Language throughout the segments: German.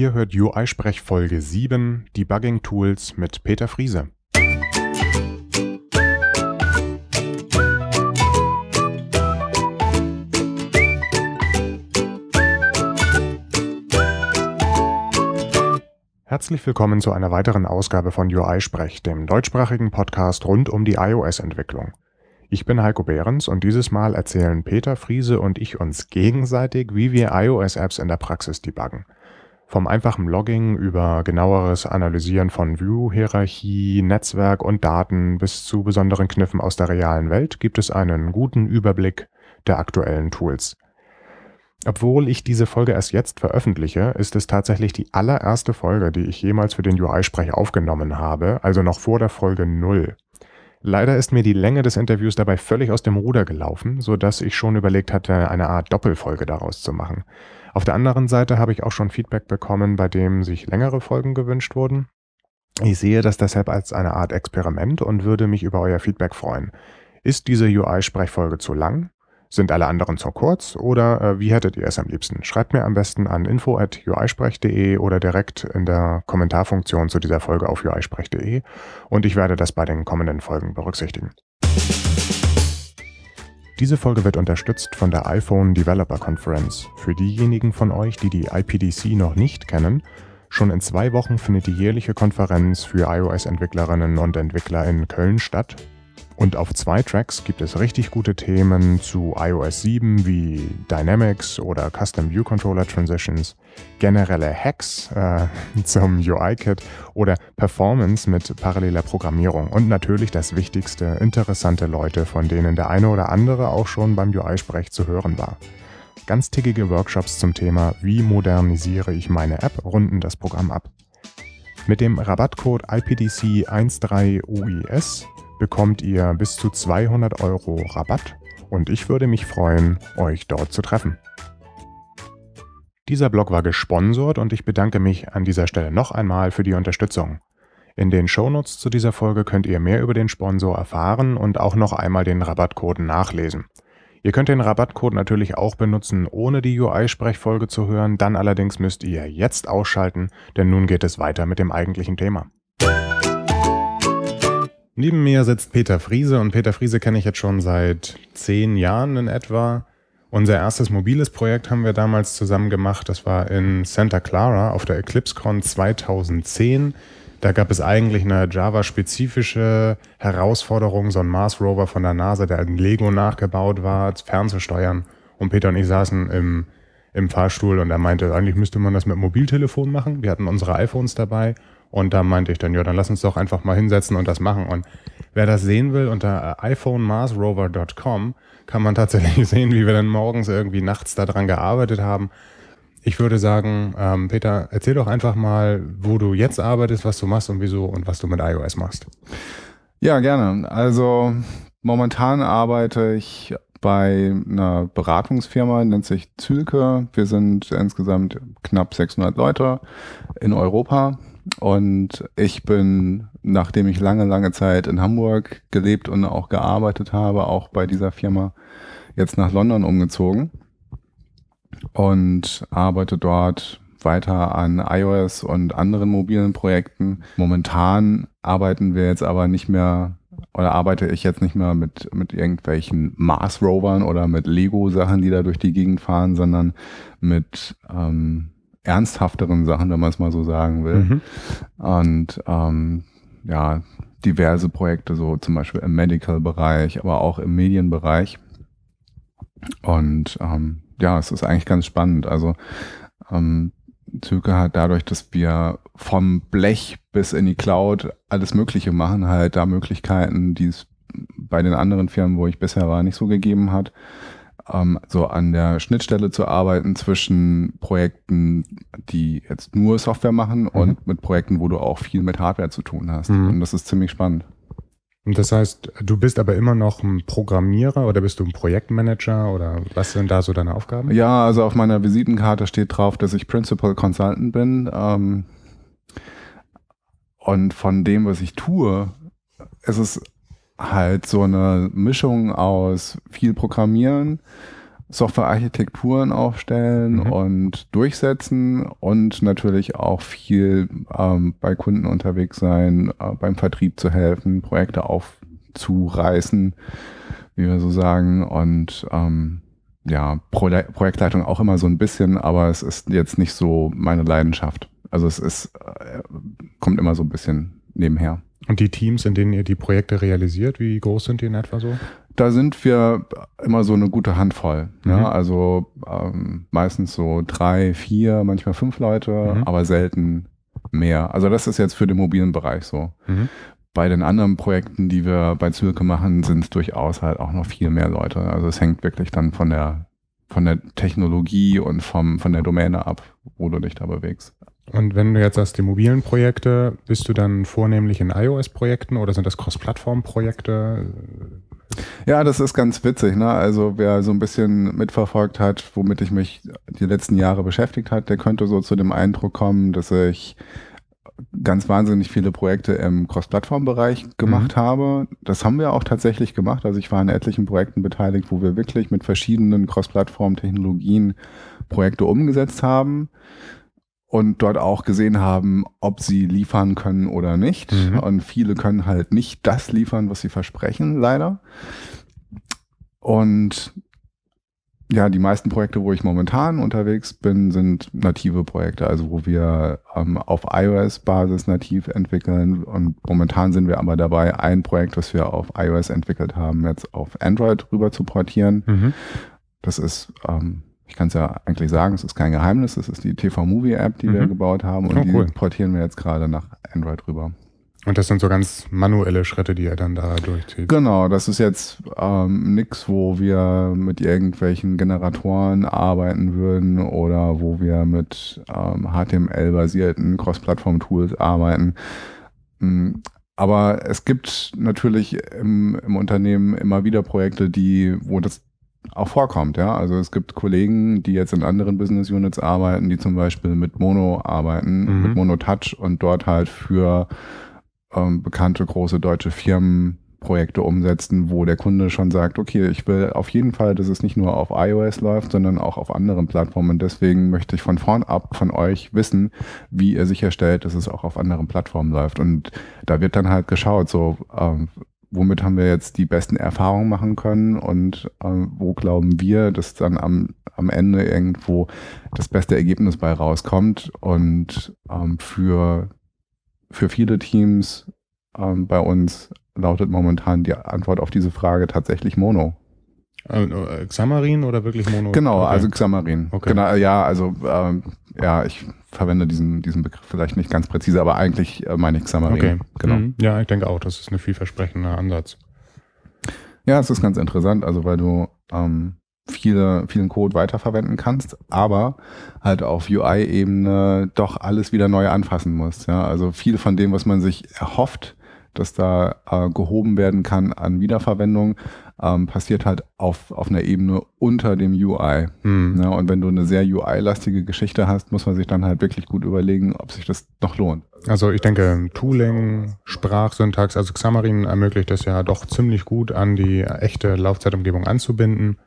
Ihr hört UI-Sprech Folge 7, Debugging Tools mit Peter Friese. Herzlich willkommen zu einer weiteren Ausgabe von UI-Sprech, dem deutschsprachigen Podcast rund um die iOS-Entwicklung. Ich bin Heiko Behrens und dieses Mal erzählen Peter Friese und ich uns gegenseitig, wie wir iOS-Apps in der Praxis debuggen. Vom einfachen Logging über genaueres Analysieren von View-Hierarchie, Netzwerk und Daten bis zu besonderen Kniffen aus der realen Welt gibt es einen guten Überblick der aktuellen Tools. Obwohl ich diese Folge erst jetzt veröffentliche, ist es tatsächlich die allererste Folge, die ich jemals für den UI-Sprech aufgenommen habe, also noch vor der Folge 0. Leider ist mir die Länge des Interviews dabei völlig aus dem Ruder gelaufen, so dass ich schon überlegt hatte, eine Art Doppelfolge daraus zu machen. Auf der anderen Seite habe ich auch schon Feedback bekommen, bei dem sich längere Folgen gewünscht wurden. Ich sehe das deshalb als eine Art Experiment und würde mich über euer Feedback freuen. Ist diese UI-Sprechfolge zu lang? Sind alle anderen zu kurz oder äh, wie hättet ihr es am liebsten? Schreibt mir am besten an info.uisprech.de oder direkt in der Kommentarfunktion zu dieser Folge auf uisprech.de und ich werde das bei den kommenden Folgen berücksichtigen. Diese Folge wird unterstützt von der iPhone Developer Conference. Für diejenigen von euch, die die IPDC noch nicht kennen, schon in zwei Wochen findet die jährliche Konferenz für iOS-Entwicklerinnen und Entwickler in Köln statt und auf zwei Tracks gibt es richtig gute Themen zu iOS 7 wie Dynamics oder Custom View Controller Transitions, generelle Hacks äh, zum UI-Kit oder Performance mit paralleler Programmierung und natürlich das Wichtigste, interessante Leute, von denen der eine oder andere auch schon beim UI-Sprech zu hören war. Ganztägige Workshops zum Thema Wie modernisiere ich meine App runden das Programm ab. Mit dem Rabattcode IPDC13UIS bekommt ihr bis zu 200 Euro Rabatt und ich würde mich freuen, euch dort zu treffen. Dieser Blog war gesponsert und ich bedanke mich an dieser Stelle noch einmal für die Unterstützung. In den Shownotes zu dieser Folge könnt ihr mehr über den Sponsor erfahren und auch noch einmal den Rabattcode nachlesen. Ihr könnt den Rabattcode natürlich auch benutzen, ohne die UI-Sprechfolge zu hören, dann allerdings müsst ihr jetzt ausschalten, denn nun geht es weiter mit dem eigentlichen Thema. Neben mir sitzt Peter Friese und Peter Friese kenne ich jetzt schon seit zehn Jahren in etwa. Unser erstes mobiles Projekt haben wir damals zusammen gemacht. Das war in Santa Clara auf der EclipseCon 2010. Da gab es eigentlich eine Java-spezifische Herausforderung, so ein Mars Rover von der NASA, der in Lego nachgebaut war, fernzusteuern. Und Peter und ich saßen im, im Fahrstuhl und er meinte, eigentlich müsste man das mit Mobiltelefon machen. Wir hatten unsere iPhones dabei und da meinte ich dann, ja, dann lass uns doch einfach mal hinsetzen und das machen. Und wer das sehen will, unter äh, iPhoneMarsRover.com kann man tatsächlich sehen, wie wir dann morgens irgendwie nachts daran gearbeitet haben. Ich würde sagen, ähm, Peter, erzähl doch einfach mal, wo du jetzt arbeitest, was du machst und wieso und was du mit iOS machst. Ja, gerne. Also momentan arbeite ich bei einer Beratungsfirma, nennt sich Zülke. Wir sind insgesamt knapp 600 Leute in Europa und ich bin, nachdem ich lange, lange Zeit in Hamburg gelebt und auch gearbeitet habe, auch bei dieser Firma jetzt nach London umgezogen und arbeite dort weiter an iOS und anderen mobilen Projekten. Momentan arbeiten wir jetzt aber nicht mehr oder arbeite ich jetzt nicht mehr mit, mit irgendwelchen Mars-Rovern oder mit Lego-Sachen, die da durch die Gegend fahren, sondern mit ähm, ernsthafteren Sachen, wenn man es mal so sagen will. Mhm. Und ähm, ja, diverse Projekte, so zum Beispiel im Medical-Bereich, aber auch im Medienbereich. Und ähm, ja, es ist eigentlich ganz spannend. Also ähm, Züge hat dadurch, dass wir vom Blech bis in die Cloud alles Mögliche machen, halt da Möglichkeiten, die es bei den anderen Firmen, wo ich bisher war, nicht so gegeben hat ähm, so an der Schnittstelle zu arbeiten zwischen Projekten, die jetzt nur Software machen mhm. und mit Projekten, wo du auch viel mit Hardware zu tun hast. Mhm. Und das ist ziemlich spannend. Und das heißt, du bist aber immer noch ein Programmierer oder bist du ein Projektmanager oder was sind da so deine Aufgaben? Ja, also auf meiner Visitenkarte steht drauf, dass ich Principal Consultant bin. Ähm, und von dem, was ich tue, ist es halt so eine Mischung aus viel Programmieren, Softwarearchitekturen aufstellen Mhm. und durchsetzen und natürlich auch viel ähm, bei Kunden unterwegs sein, äh, beim Vertrieb zu helfen, Projekte aufzureißen, wie wir so sagen. Und ähm, ja, Pro Projektleitung auch immer so ein bisschen, aber es ist jetzt nicht so meine Leidenschaft. Also es ist, äh, kommt immer so ein bisschen nebenher. Und die Teams, in denen ihr die Projekte realisiert, wie groß sind die in etwa so? Da sind wir immer so eine gute Handvoll. Mhm. Ja, also ähm, meistens so drei, vier, manchmal fünf Leute, Mhm. aber selten mehr. Also das ist jetzt für den mobilen Bereich so. Mhm. Bei den anderen Projekten, die wir bei Zülke machen, sind es durchaus halt auch noch viel mehr Leute. Also es hängt wirklich dann von der von der Technologie und vom, von der Domäne ab, wo du dich da bewegst. Und wenn du jetzt sagst, die mobilen Projekte, bist du dann vornehmlich in iOS-Projekten oder sind das Cross-Plattform-Projekte? Ja, das ist ganz witzig. Ne? Also wer so ein bisschen mitverfolgt hat, womit ich mich die letzten Jahre beschäftigt hat, der könnte so zu dem Eindruck kommen, dass ich ganz wahnsinnig viele Projekte im Cross-Plattform-Bereich gemacht habe. Das haben wir auch tatsächlich gemacht. Also ich war an etlichen Projekten beteiligt, wo wir wirklich mit verschiedenen Cross-Plattform-Technologien Projekte umgesetzt haben und dort auch gesehen haben, ob sie liefern können oder nicht. Mhm. Und viele können halt nicht das liefern, was sie versprechen, leider. Und ja, die meisten Projekte, wo ich momentan unterwegs bin, sind native Projekte, also wo wir ähm, auf iOS-Basis nativ entwickeln. Und momentan sind wir aber dabei, ein Projekt, das wir auf iOS entwickelt haben, jetzt auf Android rüber zu portieren. Mhm. Das ist, ähm, ich kann es ja eigentlich sagen, es ist kein Geheimnis, das ist die TV-Movie-App, die wir Mhm. gebaut haben und Oh, die cool. portieren wir jetzt gerade nach Android rüber. Und das sind so ganz manuelle Schritte, die ihr dann da durchzieht. Genau, das ist jetzt ähm, nix, wo wir mit irgendwelchen Generatoren arbeiten würden oder wo wir mit ähm, HTML-basierten Cross-Plattform-Tools arbeiten. Mm, Aber es gibt natürlich im, im Unternehmen immer wieder Projekte, die, wo das auch vorkommt, ja. Also es gibt Kollegen, die jetzt in anderen Business Units arbeiten, die zum Beispiel mit Mono arbeiten, Mhm. mit Mono Touch und dort halt für ähm, bekannte große deutsche Firmen Projekte umsetzen, wo der Kunde schon sagt, okay, ich will auf jeden Fall, dass es nicht nur auf iOS läuft, sondern auch auf anderen Plattformen. Und deswegen möchte ich von vorn ab von euch wissen, wie ihr sicherstellt, dass es auch auf anderen Plattformen läuft. Und da wird dann halt geschaut, so ähm, womit haben wir jetzt die besten Erfahrungen machen können und ähm, wo glauben wir, dass dann am, am Ende irgendwo das beste Ergebnis bei rauskommt. Und ähm, für, für viele Teams ähm, bei uns lautet momentan die Antwort auf diese Frage tatsächlich Mono. Äh, äh, Xamarin oder wirklich Mono? Genau, Okay. also Xamarin. Okay. Genau, ja, also ähm, ja, ich verwende diesen, diesen Begriff vielleicht nicht ganz präzise, aber eigentlich äh, meine ich Xamarin. Okay, Genau. Mhm. Ja, ich denke auch, das ist ein vielversprechender Ansatz. Ja, es ist ganz interessant, also weil du ähm, viele, vielen Code weiterverwenden kannst, aber halt auf UI-Ebene doch alles wieder neu anfassen musst. Ja? Also viel von dem, was man sich erhofft, dass da äh, gehoben werden kann an Wiederverwendung, ähm, passiert halt auf, auf einer Ebene unter dem UI. Mhm. Ja, und wenn du eine sehr UI-lastige Geschichte hast, muss man sich dann halt wirklich gut überlegen, ob sich das noch lohnt. Also ich denke, Tooling, Sprachsyntax, also Xamarin ermöglicht es ja doch ziemlich gut an die echte Laufzeitumgebung anzubinden,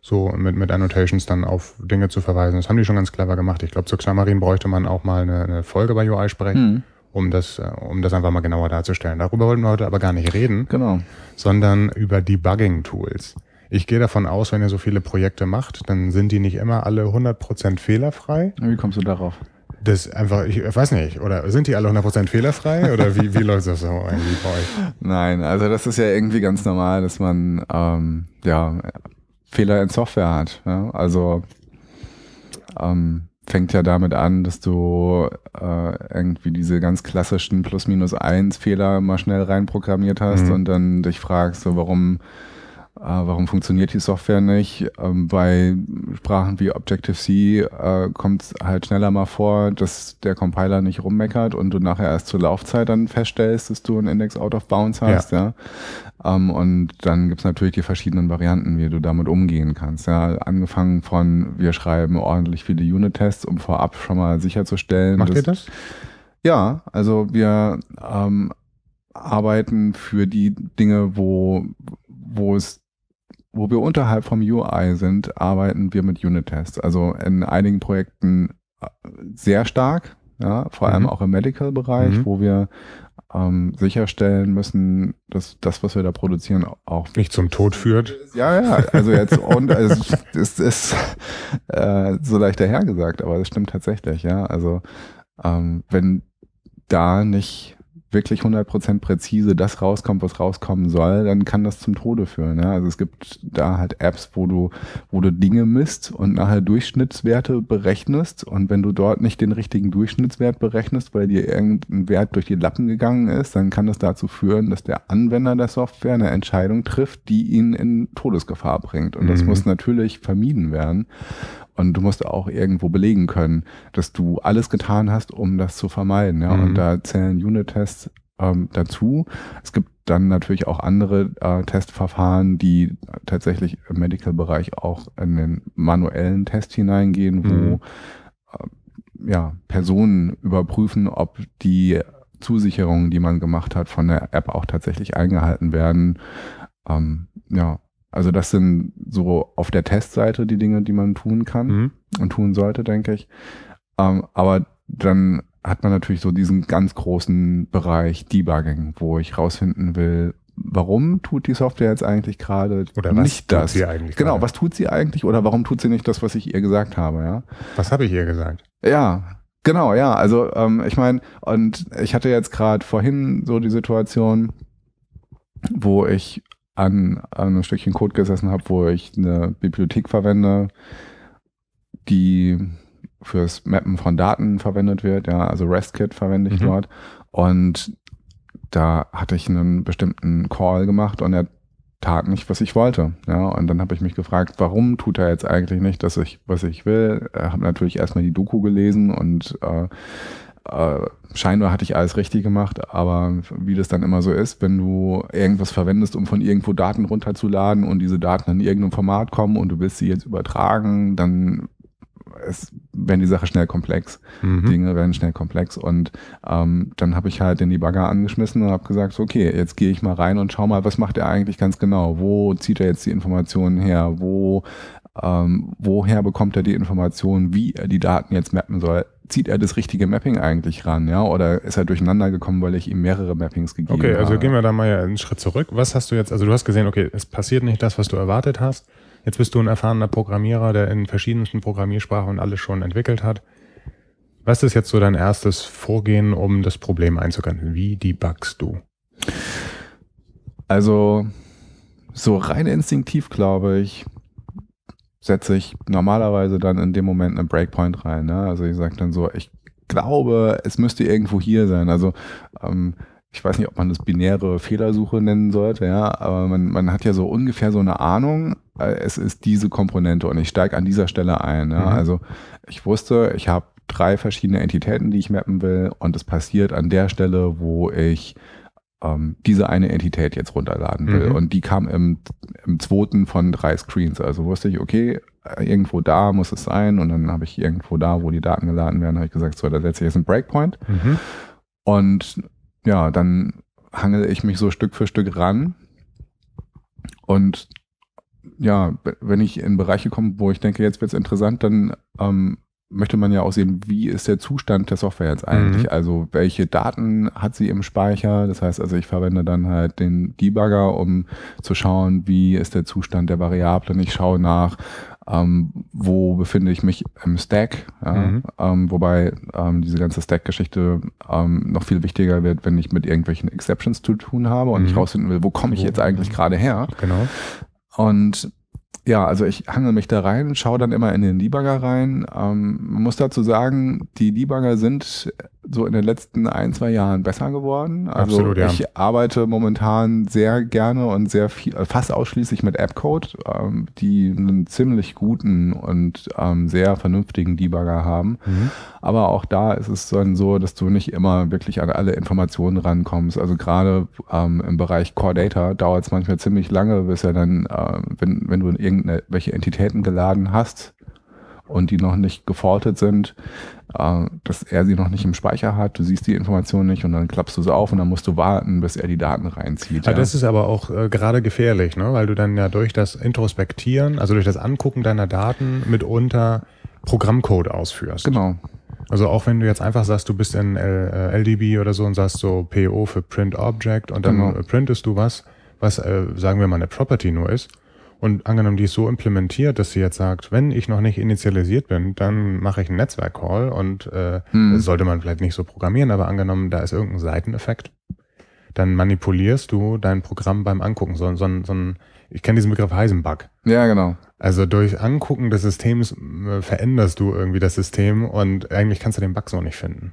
so mit, mit Annotations dann auf Dinge zu verweisen. Das haben die schon ganz clever gemacht. Ich glaube, zu Xamarin bräuchte man auch mal eine, eine Folge bei UI sprechen, um das, äh, um das einfach mal genauer darzustellen. Darüber wollten wir heute aber gar nicht reden, Genau. sondern über Debugging-Tools. Ich gehe davon aus, wenn ihr so viele Projekte macht, dann sind die nicht immer alle 100% fehlerfrei. Wie kommst du darauf? Das einfach, ich weiß nicht, oder sind die alle 100% fehlerfrei oder wie, wie läuft das so eigentlich bei euch? Nein, also das ist ja irgendwie ganz normal, dass man ähm, ja Fehler in Software hat. Ja? Also ähm, fängt ja damit an, dass du äh, irgendwie diese ganz klassischen Plus-Minus-1 Fehler mal schnell reinprogrammiert hast Mhm. und dann dich fragst, so warum warum funktioniert die Software nicht? Ähm, bei Sprachen wie Objective-C äh, kommt es halt schneller mal vor, dass der Compiler nicht rummeckert und du nachher erst zur Laufzeit dann feststellst, dass du einen Index out of bounds hast. Ja. Ähm, und dann gibt's natürlich die verschiedenen Varianten, wie du damit umgehen kannst. Ja. Angefangen von, wir schreiben ordentlich viele Unit-Tests, um vorab schon mal sicherzustellen. Macht dass, ihr das? ja, also wir ähm, arbeiten für die Dinge, wo, wo es wo wir unterhalb vom UI sind, arbeiten wir mit Unit-Tests. Also in einigen Projekten äh, sehr stark, ja, vor allem mhm. auch im Medical-Bereich, mhm. wo wir ähm, sicherstellen müssen, dass das, was wir da produzieren, auch nicht zum Tod führt. Ja, ja, also jetzt und es ist, ist äh, so leicht dahergesagt, aber das stimmt tatsächlich, ja. Also ähm, wenn da nicht wirklich 100% präzise das rauskommt, was rauskommen soll, dann kann das zum Tode führen. Ja? Also es gibt da halt Apps, wo du, wo du Dinge misst und nachher Durchschnittswerte berechnest und wenn du dort nicht den richtigen Durchschnittswert berechnest, weil dir irgendein Wert durch die Lappen gegangen ist, dann kann das dazu führen, dass der Anwender der Software eine Entscheidung trifft, die ihn in Todesgefahr bringt. Und das mhm. muss natürlich vermieden werden. Und du musst auch irgendwo belegen können, dass du alles getan hast, um das zu vermeiden. Ja? Mhm. Und da zählen Unit-Tests ähm, dazu. Es gibt dann natürlich auch andere äh, Testverfahren, die tatsächlich im Medical-Bereich auch in den manuellen Test hineingehen, wo mhm. äh, ja, Personen überprüfen, ob die Zusicherungen, die man gemacht hat, von der App auch tatsächlich eingehalten werden. Ähm, ja, also das sind so auf der Testseite die Dinge, die man tun kann mhm. und tun sollte, denke ich. Ähm, aber dann hat man natürlich so diesen ganz großen Bereich Debugging, wo ich rausfinden will, warum tut die Software jetzt eigentlich gerade oder was nicht tut das? Sie eigentlich genau, gerade? was tut sie eigentlich oder warum tut sie nicht das, was ich ihr gesagt habe, ja? Was habe ich ihr gesagt? Ja, genau, ja. Also ähm, ich meine, und ich hatte jetzt gerade vorhin so die Situation, wo ich an, an einem Stückchen Code gesessen habe, wo ich eine Bibliothek verwende, die fürs Mappen von Daten verwendet wird, ja, also RESTKit verwende ich mhm. dort. Und da hatte ich einen bestimmten Call gemacht und er tat nicht, was ich wollte. Ja, und dann habe ich mich gefragt, warum tut er jetzt eigentlich nicht, dass ich, was ich will? Ich habe natürlich erstmal die Doku gelesen und äh, äh, scheinbar hatte ich alles richtig gemacht, aber wie das dann immer so ist, wenn du irgendwas verwendest, um von irgendwo Daten runterzuladen und diese Daten in irgendeinem Format kommen und du willst sie jetzt übertragen, dann ist, werden die Sache schnell komplex. Mhm. Dinge werden schnell komplex. Und ähm, dann habe ich halt den Debugger angeschmissen und habe gesagt, so, okay, jetzt gehe ich mal rein und schau mal, was macht er eigentlich ganz genau? Wo zieht er jetzt die Informationen her? Wo ähm, woher bekommt er die Informationen, wie er die Daten jetzt mappen soll? Zieht er das richtige Mapping eigentlich ran, ja? Oder ist er durcheinander gekommen, weil ich ihm mehrere Mappings gegeben habe? Okay, also gehen wir da mal einen Schritt zurück. Was hast du jetzt, also du hast gesehen, okay, es passiert nicht das, was du erwartet hast. Jetzt bist du ein erfahrener Programmierer, der in verschiedensten Programmiersprachen alles schon entwickelt hat. Was ist jetzt so dein erstes Vorgehen, um das Problem einzugrenzen? Wie debuggst du? Also, so rein instinktiv glaube ich, setze ich normalerweise dann in dem Moment einen Breakpoint rein. Ne? Also ich sage dann so, ich glaube, es müsste irgendwo hier sein. Also ähm, ich weiß nicht, ob man das binäre Fehlersuche nennen sollte, ja, aber man, man hat ja so ungefähr so eine Ahnung, äh, es ist diese Komponente und ich steige an dieser Stelle ein. Ja? Mhm. Also ich wusste, ich habe drei verschiedene Entitäten, die ich mappen will und es passiert an der Stelle, wo ich ähm, diese eine Entität jetzt runterladen will. Mhm. Und die kam im, im zweiten von drei Screens. Also wusste ich, okay, äh, irgendwo da muss es sein. Und dann habe ich irgendwo da, wo die Daten geladen werden, habe ich gesagt, so, da setze ich jetzt einen Breakpoint. Mhm. Und ja, dann hangel ich mich so Stück für Stück ran. Und ja, wenn ich in Bereiche komme, wo ich denke, jetzt wird es interessant, dann ähm, möchte man ja auch sehen, wie ist der Zustand der Software jetzt eigentlich? Mhm. Also welche Daten hat sie im Speicher? Das heißt also, ich verwende dann halt den Debugger, um zu schauen, wie ist der Zustand der Variablen. Ich schaue nach, ähm, wo befinde ich mich im Stack, ja? mhm. ähm, wobei ähm, diese ganze Stack-Geschichte ähm, noch viel wichtiger wird, wenn ich mit irgendwelchen Exceptions zu tun habe und mhm. ich rausfinden will, wo komme ich jetzt eigentlich gerade her? Genau. Und ja, also ich hangel mich da rein, schaue dann immer in den Debugger rein. Ähm, man muss dazu sagen, die Debugger sind so in den letzten ein, zwei Jahren besser geworden. Also Absolut, ja. ich arbeite momentan sehr gerne und sehr viel, äh, fast ausschließlich mit AppCode, ähm, die einen ziemlich guten und ähm, sehr vernünftigen Debugger haben. Mhm. Aber auch da ist es dann so, dass du nicht immer wirklich an alle Informationen rankommst. Also gerade ähm, im Bereich Core Data dauert es manchmal ziemlich lange, bis er dann, äh, wenn, wenn du irgendwelche Entitäten geladen hast, und die noch nicht gefaultet sind, äh, dass er sie noch nicht im Speicher hat. Du siehst die Information nicht und dann klappst du sie auf und dann musst du warten, bis er die Daten reinzieht. Ja, ja. Das ist aber auch äh, gerade gefährlich, ne? weil du dann ja durch das Introspektieren, also durch das Angucken deiner Daten mitunter Programmcode ausführst. Genau. Also auch wenn du jetzt einfach sagst, du bist in LDB äh, oder so und sagst so PO für Print Object und dann genau. printest du was, was äh, sagen wir mal eine Property nur ist. Und angenommen, die ist so implementiert, dass sie jetzt sagt, wenn ich noch nicht initialisiert bin, dann mache ich einen Netzwerk-Call und äh, hm. das sollte man vielleicht nicht so programmieren, aber angenommen, da ist irgendein Seiteneffekt, dann manipulierst du dein Programm beim Angucken. So, so, so ein, ich kenne diesen Begriff Heisenbug. Ja, genau. Also durch Angucken des Systems äh, veränderst du irgendwie das System und eigentlich kannst du den Bug so nicht finden.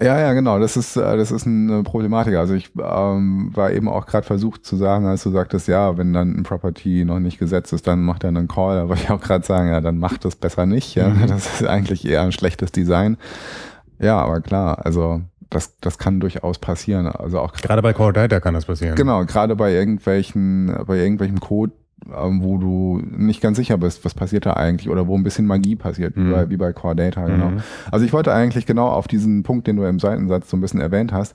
Ja, ja, genau. Das ist, äh, das ist eine Problematik. Also ich ähm, war eben auch gerade versucht zu sagen, als du sagtest, ja, wenn dann ein Property noch nicht gesetzt ist, dann macht er einen Call. Da wollte ich auch gerade sagen, ja, dann macht das besser nicht. Ja, mhm. das ist eigentlich eher ein schlechtes Design. Ja, aber klar, also das, das kann durchaus passieren. Also auch gerade bei Core Data kann das passieren. Genau, gerade bei irgendwelchen, bei irgendwelchem Code, wo du nicht ganz sicher bist, was passiert da eigentlich oder wo ein bisschen Magie passiert, mhm. wie, bei, wie bei Core Data, genau. Mhm. Also ich wollte eigentlich genau auf diesen Punkt, den du im Seitensatz so ein bisschen erwähnt hast,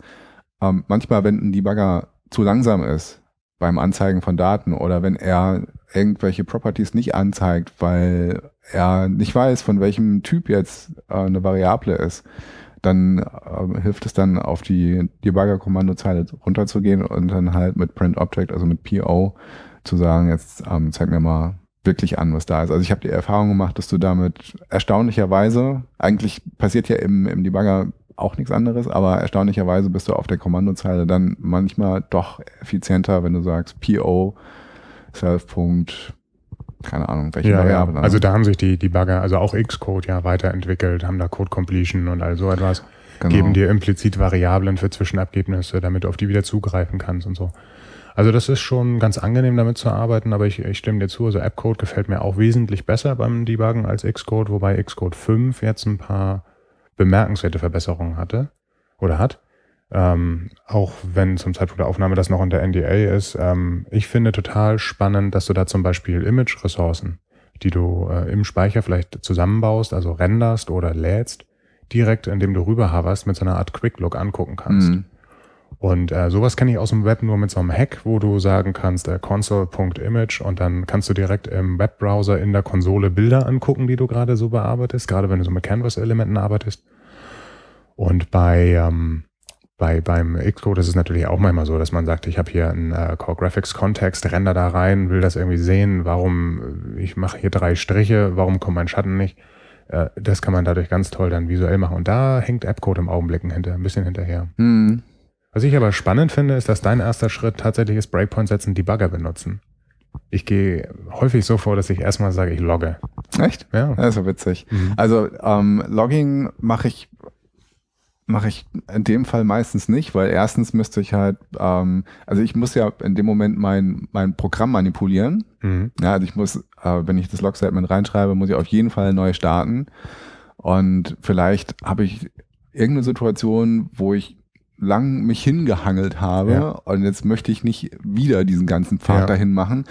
ähm, manchmal, wenn ein Debugger zu langsam ist beim Anzeigen von Daten oder wenn er irgendwelche Properties nicht anzeigt, weil er nicht weiß, von welchem Typ jetzt äh, eine Variable ist, dann äh, hilft es dann auf die Debugger-Kommandozeile runterzugehen und dann halt mit Print Object, also mit PO, zu sagen, jetzt ähm, zeig mir mal wirklich an, was da ist. Also ich habe die Erfahrung gemacht, dass du damit erstaunlicherweise, eigentlich passiert ja im, im Debugger auch nichts anderes, aber erstaunlicherweise bist du auf der Kommandozeile dann manchmal doch effizienter, wenn du sagst PO self. keine Ahnung, welche ja, Variable. Ja. Also da haben sich die Debugger, also auch Xcode ja weiterentwickelt, haben da Code Completion und all so etwas, genau. geben dir implizit Variablen für Zwischenergebnisse, damit du auf die wieder zugreifen kannst und so. Also das ist schon ganz angenehm damit zu arbeiten, aber ich, ich stimme dir zu, also Appcode gefällt mir auch wesentlich besser beim Debuggen als Xcode, wobei Xcode 5 jetzt ein paar bemerkenswerte Verbesserungen hatte oder hat. Ähm, auch wenn zum Zeitpunkt der Aufnahme das noch unter NDA ist. Ähm, ich finde total spannend, dass du da zum Beispiel Image-Ressourcen, die du äh, im Speicher vielleicht zusammenbaust, also renderst oder lädst, direkt, indem du rüber hoverst, mit so einer Art Quick-Look angucken kannst. Mhm. Und äh, sowas kenne ich aus dem Web nur mit so einem Hack, wo du sagen kannst, äh, console.image und dann kannst du direkt im Webbrowser in der Konsole Bilder angucken, die du gerade so bearbeitest, gerade wenn du so mit Canvas-Elementen arbeitest. Und bei, ähm, bei beim Xcode ist es natürlich auch manchmal so, dass man sagt, ich habe hier einen äh, Core Graphics Kontext, render da rein, will das irgendwie sehen, warum, ich mache hier drei Striche, warum kommt mein Schatten nicht? Äh, das kann man dadurch ganz toll dann visuell machen. Und da hängt Appcode im Augenblick hinter, ein bisschen hinterher. Mhm. Was ich aber spannend finde, ist, dass dein erster Schritt tatsächlich ist Breakpoint setzen, Debugger benutzen. Ich gehe häufig so vor, dass ich erstmal sage, ich logge. Echt? Ja. Das ist ja witzig. Mhm. Also ähm, Logging mache ich mache ich in dem Fall meistens nicht, weil erstens müsste ich halt, ähm, also ich muss ja in dem Moment mein, mein Programm manipulieren. Mhm. Ja, also ich muss, äh, wenn ich das Log-Statement reinschreibe, muss ich auf jeden Fall neu starten. Und vielleicht habe ich irgendeine Situation, wo ich lang mich hingehangelt habe ja. und jetzt möchte ich nicht wieder diesen ganzen Pfad ja. dahin machen,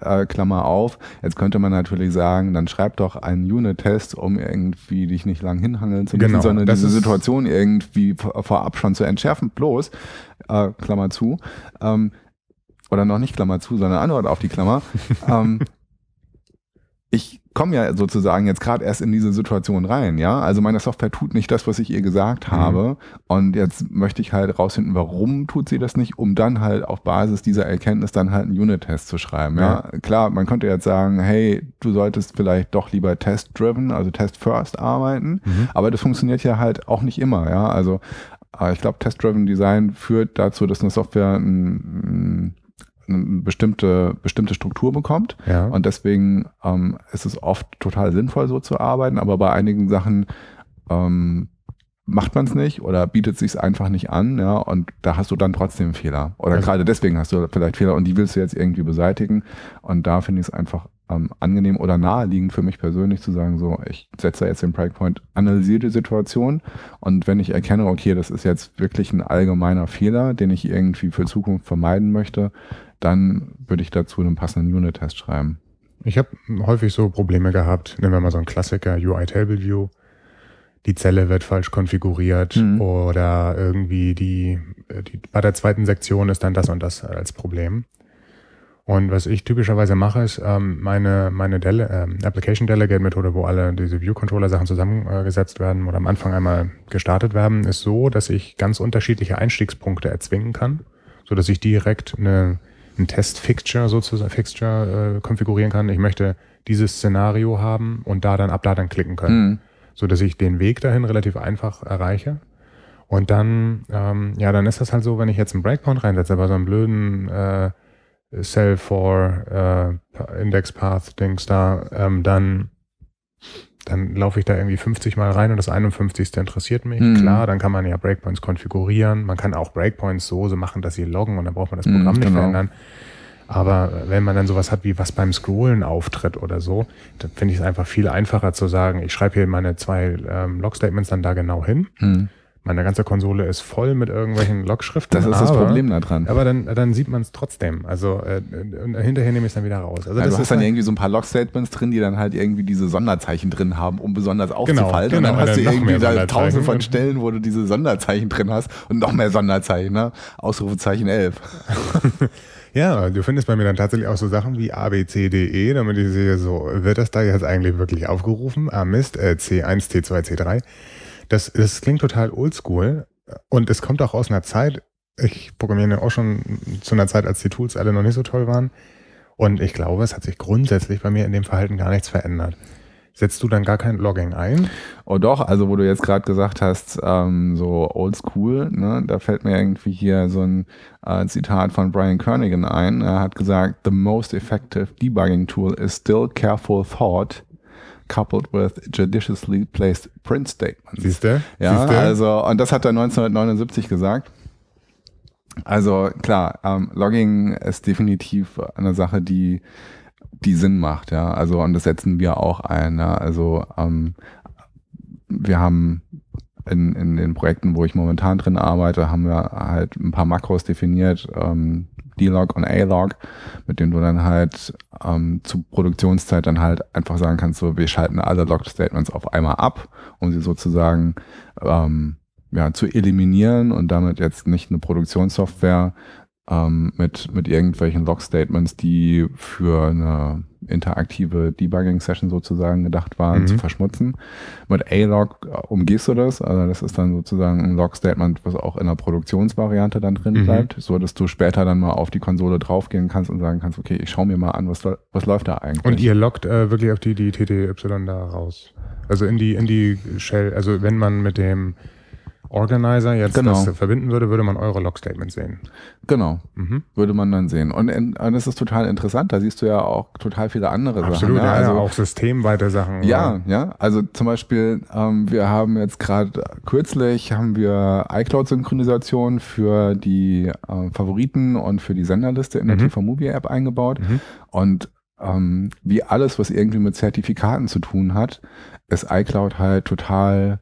äh, Klammer auf. Jetzt könnte man natürlich sagen, dann schreib doch einen Unit-Test, um irgendwie dich nicht lang hinhangeln zu müssen, genau. sondern das diese Situation irgendwie vorab schon zu entschärfen. Bloß, äh, Klammer zu, ähm, oder noch nicht Klammer zu, sondern Antwort auf die Klammer. ähm, ich komme ja sozusagen jetzt gerade erst in diese Situation rein, ja. Also meine Software tut nicht das, was ich ihr gesagt mhm. habe. Und jetzt möchte ich halt rausfinden, warum tut sie das nicht, um dann halt auf Basis dieser Erkenntnis dann halt einen Unit-Test zu schreiben. Ja. ja. klar, man könnte jetzt sagen, hey, du solltest vielleicht doch lieber test-driven, also test-first arbeiten. Mhm. Aber das funktioniert ja halt auch nicht immer, ja. Also äh, ich glaube, test-driven Design führt dazu, dass eine Software ein eine bestimmte, bestimmte Struktur bekommt. Ja. Und deswegen ähm, ist es oft total sinnvoll, so zu arbeiten. Aber bei einigen Sachen ähm, macht man es nicht oder bietet sich einfach nicht an, ja, und da hast du dann trotzdem Fehler. Oder also, gerade deswegen hast du vielleicht Fehler und die willst du jetzt irgendwie beseitigen. Und da finde ich es einfach ähm, angenehm oder naheliegend für mich persönlich zu sagen, so, ich setze jetzt den Breakpoint, analysiere die Situation und wenn ich erkenne, okay, das ist jetzt wirklich ein allgemeiner Fehler, den ich irgendwie für Zukunft vermeiden möchte, dann würde ich dazu einen passenden Unit-Test schreiben. Ich habe häufig so Probleme gehabt. Nehmen wir mal so einen Klassiker, UI Table View. Die Zelle wird falsch konfiguriert mhm. oder irgendwie die, die, bei der zweiten Sektion ist dann das und das als Problem. Und was ich typischerweise mache, ist ähm, meine, meine Dele ähm, Application Delegate Methode, wo alle diese View Controller Sachen zusammengesetzt werden oder am Anfang einmal gestartet werden, ist so, dass ich ganz unterschiedliche Einstiegspunkte erzwingen kann, so dass ich direkt eine, ein Test Fixture sozusagen Fixture äh, konfigurieren kann. Ich möchte dieses Szenario haben und da dann ab da dann klicken können, mhm. so dass ich den Weg dahin relativ einfach erreiche. Und dann, ähm, ja, dann ist das halt so, wenn ich jetzt einen Breakpoint reinsetze bei so einem blöden äh, Cell for äh, Index Path Dings da, ähm, dann dann laufe ich da irgendwie 50 Mal rein und das 51. interessiert mich. Mhm. Klar, dann kann man ja Breakpoints konfigurieren. Man kann auch Breakpoints so, so machen, dass sie loggen und dann braucht man das mhm, Programm mhm, nicht genau. verändern. Aber wenn man dann sowas hat, wie was beim Scrollen auftritt oder so, dann finde ich es einfach viel einfacher zu sagen, ich schreibe hier meine zwei ähm, Log-Statements dann da genau hin. Mhm. Meine ganze Konsole ist voll mit irgendwelchen Logschriften. Das ist aber, das Problem daran. Aber dann, dann sieht man es trotzdem. Also äh, hinterher nehme ich es dann wieder raus. Also, also du hast dann halt irgendwie so ein paar Log-Statements drin, die dann halt irgendwie diese Sonderzeichen drin haben, um besonders genau, aufzufallen. Genau, genau, und dann hast du irgendwie da tausend von Stellen, wo du diese Sonderzeichen drin hast und noch mehr Sonderzeichen, ne? Ausrufezeichen 11. Ja, du findest bei mir dann tatsächlich auch so Sachen wie ABCDE, damit ich sehe, so, wird das da jetzt eigentlich wirklich aufgerufen? Ah, Mist, äh, C1, T2, C3. Das, das klingt total oldschool und es kommt auch aus einer Zeit, ich programmiere auch schon zu einer Zeit, als die Tools alle noch nicht so toll waren. Und ich glaube, es hat sich grundsätzlich bei mir in dem Verhalten gar nichts verändert. Setzt du dann gar kein Logging ein? Oh doch, also wo du jetzt gerade gesagt hast, ähm, so oldschool, ne, da fällt mir irgendwie hier so ein äh, Zitat von Brian Kernigan ein. Er hat gesagt, the most effective debugging tool is still careful thought coupled with judiciously placed print statements. Siehst du? Ja, Siehste? also, und das hat er 1979 gesagt. Also klar, ähm, Logging ist definitiv eine Sache, die, die Sinn macht, ja. Also, und das setzen wir auch ein. Ja? Also ähm, wir haben in, in den Projekten, wo ich momentan drin arbeite, haben wir halt ein paar Makros definiert, ähm, D-Log und A-Log, mit denen du dann halt ähm, zu Produktionszeit dann halt einfach sagen kannst, so wir schalten alle Log-Statements auf einmal ab, um sie sozusagen ähm, ja, zu eliminieren und damit jetzt nicht eine Produktionssoftware ähm, mit, mit irgendwelchen Log-Statements, die für eine interaktive Debugging-Session sozusagen gedacht waren, mhm. zu verschmutzen. Mit A-Log äh, umgehst du das, also das ist dann sozusagen ein Log-Statement, was auch in der Produktionsvariante dann drin mhm. bleibt, so dass du später dann mal auf die Konsole draufgehen kannst und sagen kannst, okay, ich schau mir mal an, was, was läuft da eigentlich. Und ihr loggt äh, wirklich auf die, die TTY da raus. Also in die, in die Shell, also wenn man mit dem Organizer jetzt genau. das verbinden würde, würde man eure Log-Statements sehen. Genau, mhm. würde man dann sehen. Und, und das ist total interessant, da siehst du ja auch total viele andere Absolut, Sachen. Absolut, ja, also, ja, auch systemweite Sachen. Ja, oder? ja, also zum Beispiel, ähm, wir haben jetzt gerade kürzlich haben wir iCloud-Synchronisation für die äh, Favoriten und für die Senderliste in der mhm. TV Movie App eingebaut. Mhm. Und ähm, wie alles, was irgendwie mit Zertifikaten zu tun hat, ist iCloud halt total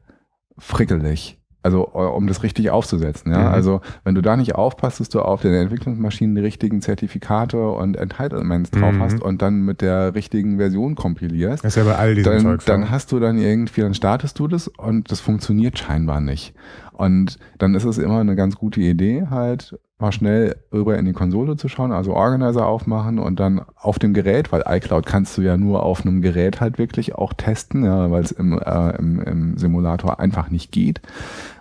frickelig. Also äh, um das richtig aufzusetzen. Ja? Mhm. Also wenn du da nicht aufpasst, dass du auf den Entwicklungsmaschinen die richtigen Zertifikate und Entitlements drauf mhm. hast und dann mit der richtigen Version kompilierst, das ist ja bei all dann, Zeugs, dann hast du dann irgendwie, dann startest du das und das funktioniert scheinbar nicht. Und dann ist es immer eine ganz gute Idee, halt mal schnell rüber in die Konsole zu schauen, also Organizer aufmachen und dann auf dem Gerät, weil iCloud kannst du ja nur auf einem Gerät halt wirklich auch testen, ja, weil es im, äh, im, im Simulator einfach nicht geht.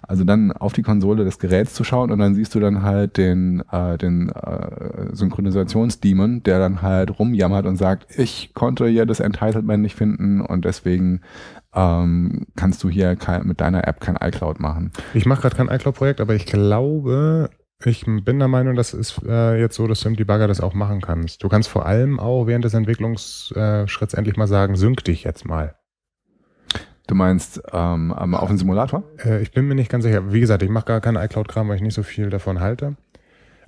Also dann auf die Konsole des Geräts zu schauen und dann siehst du dann halt den, äh, den äh, Synchronisationsdemon, der dann halt rumjammert und sagt, ich konnte hier das Entitlement nicht finden und deswegen ähm, kannst du hier kein, mit deiner App kein iCloud machen. Ich mache gerade kein iCloud-Projekt, aber ich glaube, ich bin der Meinung, das ist äh, jetzt so, dass du im Debugger das auch machen kannst. Du kannst vor allem auch während des Entwicklungsschritts endlich mal sagen, sync dich jetzt mal. Du meinst ähm, auf dem Simulator? Äh, ich bin mir nicht ganz sicher. Wie gesagt, ich mache gar keinen iCloud-Kram, weil ich nicht so viel davon halte.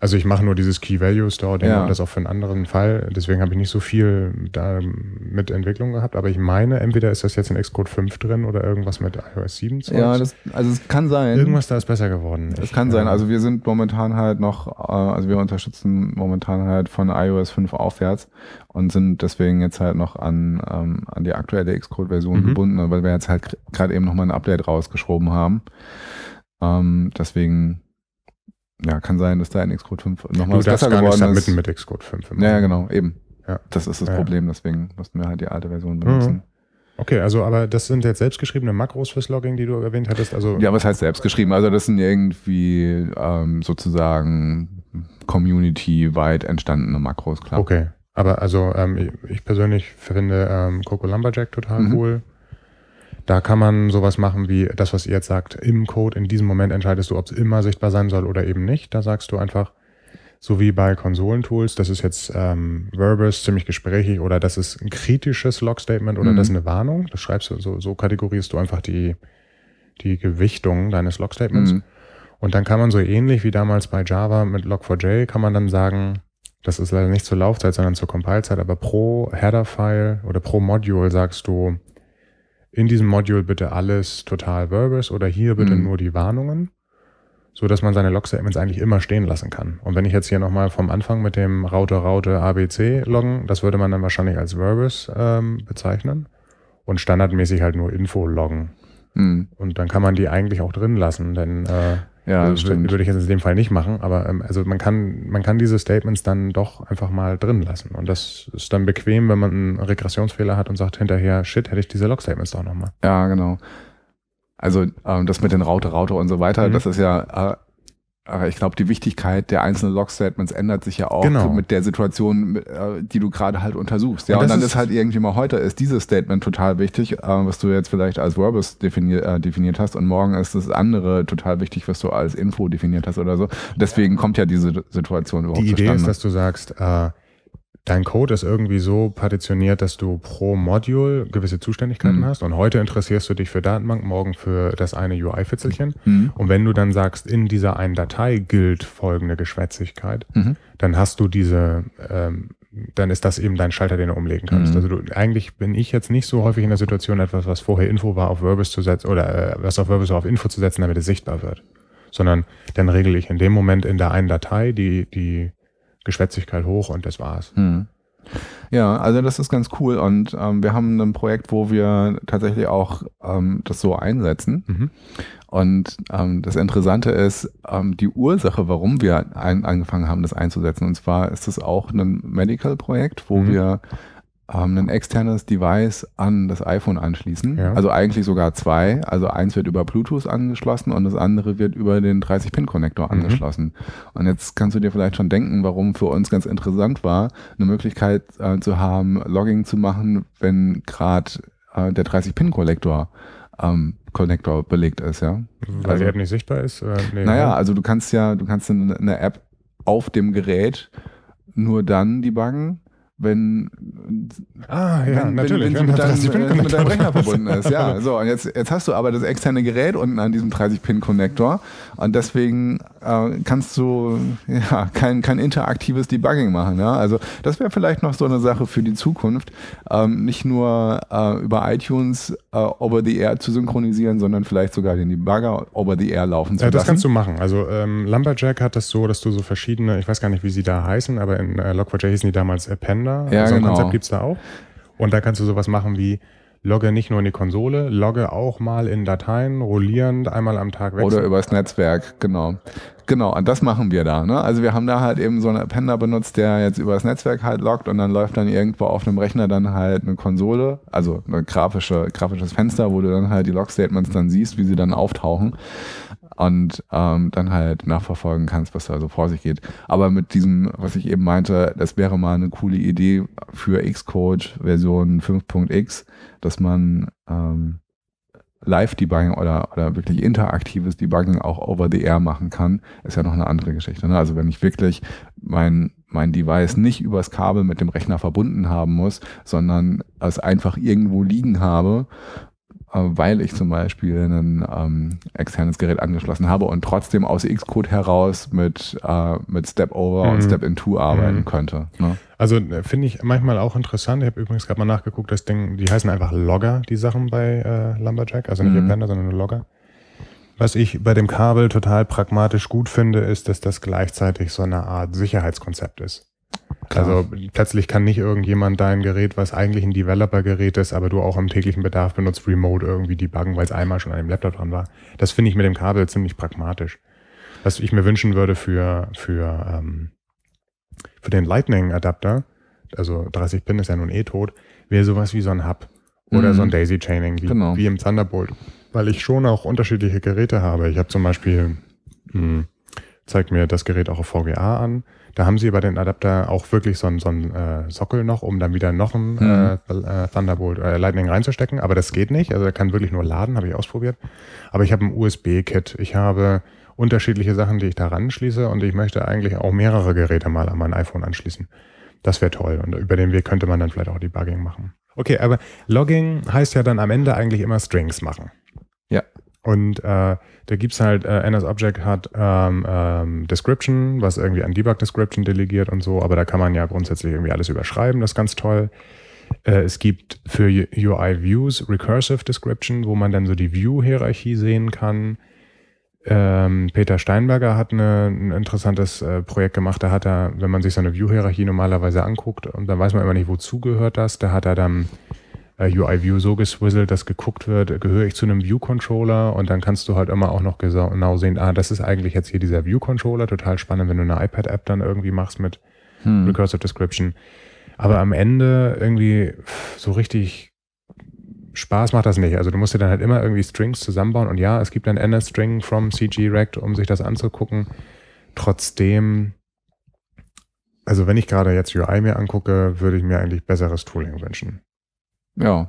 Also ich mache nur dieses Key-Value-Store-Ding Ja. und das auch für einen anderen Fall. Deswegen habe ich nicht so viel da mit Entwicklung gehabt. Aber ich meine, entweder ist das jetzt in Xcode 5 drin oder irgendwas mit iOS 7. Zeugs. Ja, das, also es kann sein. Irgendwas da ist besser geworden. Es kann sein. Also wir sind momentan halt noch, äh, also wir unterstützen momentan halt von iOS 5 aufwärts und sind deswegen jetzt halt noch an, ähm, an die aktuelle Xcode-Version Mhm. gebunden, weil wir jetzt halt gerade eben nochmal ein Update rausgeschoben haben. Ähm, deswegen, ja, kann sein, dass da in Xcode 5 nochmal was besser gar nicht geworden ist. submitten mit Xcode 5. Ja, ja, genau, eben. Ja. Das ist das Ja. Problem, deswegen mussten wir halt die alte Version benutzen. Okay, also aber das sind jetzt selbstgeschriebene Makros fürs Logging, die du erwähnt hattest. Also Ja, was heißt selbst geschrieben? Also das sind irgendwie ähm, sozusagen community-weit entstandene Makros, klar. Okay, aber also ähm, ich, ich persönlich finde ähm, Coco Lumberjack total Mhm. cool. Da kann man sowas machen wie das, was ihr jetzt sagt, im Code. In diesem Moment entscheidest du, ob es immer sichtbar sein soll oder eben nicht. Da sagst du einfach, so wie bei Konsolentools, das ist jetzt ähm, verbose, ziemlich gesprächig oder das ist ein kritisches Log-Statement oder Mhm. das ist eine Warnung. Das schreibst du, so, so kategorierst du einfach die, die Gewichtung deines Log-Statements. Mhm. Und dann kann man so ähnlich wie damals bei Java mit Log4j, kann man dann sagen, das ist leider nicht zur Laufzeit, sondern zur Compile-Zeit, aber pro Header-File oder pro Module sagst du, in diesem Module bitte alles total verbose oder hier bitte Mhm. nur die Warnungen, so dass man seine Log-Statements eigentlich immer stehen lassen kann. Und wenn ich jetzt hier nochmal vom Anfang mit dem Raute, Raute, ABC loggen, das würde man dann wahrscheinlich als verbose ähm, bezeichnen und standardmäßig halt nur Info loggen. Mhm. Und dann kann man die eigentlich auch drin lassen, denn äh, Ja, also das stimmt. würde ich jetzt in dem Fall nicht machen, aber ähm, also man kann, man kann diese Statements dann doch einfach mal drin lassen. Und das ist dann bequem, wenn man einen Regressionsfehler hat und sagt hinterher, shit, hätte ich diese Log-Statements doch nochmal. Ja, genau. Also ähm, das mit den Raute, Raute und so weiter, Mhm. das ist ja, äh, äh, ich glaube, die Wichtigkeit der einzelnen Log-Statements ändert sich ja auch Genau. mit der Situation, äh, die du gerade halt untersuchst. Ja, Und und, dann ist- ist halt irgendwie mal heute ist dieses Statement total wichtig, äh, was du jetzt vielleicht als Verbose definier, äh, definiert hast und morgen ist das andere total wichtig, was du als Info definiert hast oder so. Deswegen kommt ja diese Situation überhaupt Die Idee zustande. ist, dass du sagst, äh, dein Code ist irgendwie so partitioniert, dass du pro Module gewisse Zuständigkeiten Mhm. hast. Und heute interessierst du dich für Datenbank, morgen für das eine UI-Fitzelchen. Mhm. Und wenn du dann sagst, in dieser einen Datei gilt folgende Geschwätzigkeit, Mhm. dann hast du diese, ähm, dann ist das eben dein Schalter, den du umlegen kannst. Mhm. Also du, eigentlich bin ich jetzt nicht so häufig in der Situation, etwas, was vorher Info war, auf Verbis zu setzen oder äh, was auf Verbis war, auf Info zu setzen, damit es sichtbar wird. Sondern dann regle ich in dem Moment in der einen Datei die, die Geschwätzigkeit hoch und das war's. Hm. Ja, also das ist ganz cool und ähm, wir haben ein Projekt, wo wir tatsächlich auch ähm, das so einsetzen. Mhm. Und ähm, das Interessante ist ähm, die Ursache, warum wir ein, angefangen haben, das einzusetzen. Und zwar ist es auch ein Medical-Projekt, wo Mhm. wir ähm, ein externes Device an das iPhone anschließen. Ja. Also eigentlich sogar zwei. Also eins wird über Bluetooth angeschlossen und das andere wird über den 30-Pin-Konnektor Mhm. angeschlossen. Und jetzt kannst du dir vielleicht schon denken, warum für uns ganz interessant war, eine Möglichkeit äh, zu haben, Logging zu machen, wenn gerade äh, der 30-Pin-Konnektor ähm, Connector belegt ist, ja. Weil Also- die App nicht sichtbar ist? Äh, nee, Naja, ne? also du kannst ja, du kannst eine, eine App auf dem Gerät nur dann debuggen, wenn, Ah, ja, wenn, natürlich. wenn, wenn das deinem, 30 äh, mit deinem Rechner verbunden ist. Ja, so, und jetzt, jetzt hast du aber das externe Gerät unten an diesem 30-Pin-Connector und deswegen äh, kannst du ja, kein, kein interaktives Debugging machen. Ja? Also das wäre vielleicht noch so eine Sache für die Zukunft, ähm, nicht nur äh, über iTunes äh, over the air zu synchronisieren, sondern vielleicht sogar den Debugger over the air laufen zu Ja, das lassen. kannst du machen. Also ähm, Lumberjack hat das so, dass du so verschiedene, ich weiß gar nicht, wie sie da heißen, aber in äh, Log4j hießen die damals Appender. Ja, so ein genau. Konzept gibt's da auch. Und da kannst du sowas machen wie logge nicht nur in die Konsole, logge auch mal in Dateien, rollierend, einmal am Tag Oder wechseln. übers Netzwerk, genau. Genau, und das machen wir da. Ne? Also wir haben da halt eben so einen Appender benutzt, der jetzt übers Netzwerk halt loggt und dann läuft dann irgendwo auf einem Rechner dann halt eine Konsole, also ein grafische, grafisches Fenster, wo du dann halt die Log-Statements dann siehst, wie sie dann auftauchen und ähm, dann halt nachverfolgen kannst, was da so vor sich geht. Aber mit diesem, was ich eben meinte, das wäre mal eine coole Idee für Xcode Version 5.x, dass man ähm, Live-Debugging oder, oder wirklich interaktives Debugging auch over the air machen kann, ist ja noch eine andere Geschichte. Ne? Also wenn ich wirklich mein, mein Device nicht übers Kabel mit dem Rechner verbunden haben muss, sondern es einfach irgendwo liegen habe, weil ich zum Beispiel ein ähm, externes Gerät angeschlossen habe und trotzdem aus Xcode heraus mit, äh, mit Step Over mhm. und Step Into arbeiten mhm. könnte. Ne? Also äh, finde ich manchmal auch interessant. Ich habe übrigens gerade mal nachgeguckt, das Ding, die heißen einfach Logger, die Sachen bei äh, Lumberjack, also nicht mhm. Appender, sondern Logger. Was ich bei dem Kabel total pragmatisch gut finde, ist, dass das gleichzeitig so eine Art Sicherheitskonzept ist. Klar. Also plötzlich kann nicht irgendjemand dein Gerät, was eigentlich ein Developer-Gerät ist, aber du auch im täglichen Bedarf benutzt, remote irgendwie debuggen, weil es einmal schon an dem Laptop dran war. Das finde ich mit dem Kabel ziemlich pragmatisch. Was ich mir wünschen würde für, für, ähm, für den Lightning-Adapter, also 30 Pin ist ja nun eh tot, wäre sowas wie so ein Hub oder mhm. so ein Daisy-Chaining, wie, genau. wie im Thunderbolt. Weil ich schon auch unterschiedliche Geräte habe. Ich habe zum Beispiel, hm, zeigt mir das Gerät auch auf VGA an da haben sie bei den Adapter auch wirklich so einen, so einen äh, Sockel noch, um dann wieder noch ein mhm. äh, äh Thunderbolt äh, Lightning reinzustecken. Aber das geht nicht. Also er kann wirklich nur laden, habe ich ausprobiert. Aber ich habe ein USB-Kit. Ich habe unterschiedliche Sachen, die ich da ranschließe und ich möchte eigentlich auch mehrere Geräte mal an mein iPhone anschließen. Das wäre toll. Und über den Weg könnte man dann vielleicht auch Debugging machen. Okay, aber Logging heißt ja dann am Ende eigentlich immer Strings machen. Ja. Und äh, da gibt's halt, äh, NS Object hat ähm, ähm, Description, was irgendwie an Debug Description delegiert und so, aber da kann man ja grundsätzlich irgendwie alles überschreiben, das ist ganz toll. Äh, es gibt für UI Views Recursive Description, wo man dann so die View-Hierarchie sehen kann. Ähm, Peter Steinberger hat eine, ein interessantes äh, Projekt gemacht, da hat er, wenn man sich so eine View-Hierarchie normalerweise anguckt, und dann weiß man immer nicht, wozu gehört das, da hat er dann UI-View so geswizzelt, dass geguckt wird, gehöre ich zu einem View-Controller und dann kannst du halt immer auch noch genau sehen, ah, das ist eigentlich jetzt hier dieser View-Controller, total spannend, wenn du eine iPad-App dann irgendwie machst mit hm. Recursive Description. Aber am Ende irgendwie so richtig Spaß macht das nicht. Also du musst dir dann halt immer irgendwie Strings zusammenbauen und ja, es gibt ein NS-String from CG-Rect, um sich das anzugucken. Trotzdem, also wenn ich gerade jetzt UI mir angucke, würde ich mir eigentlich besseres Tooling wünschen. Ja,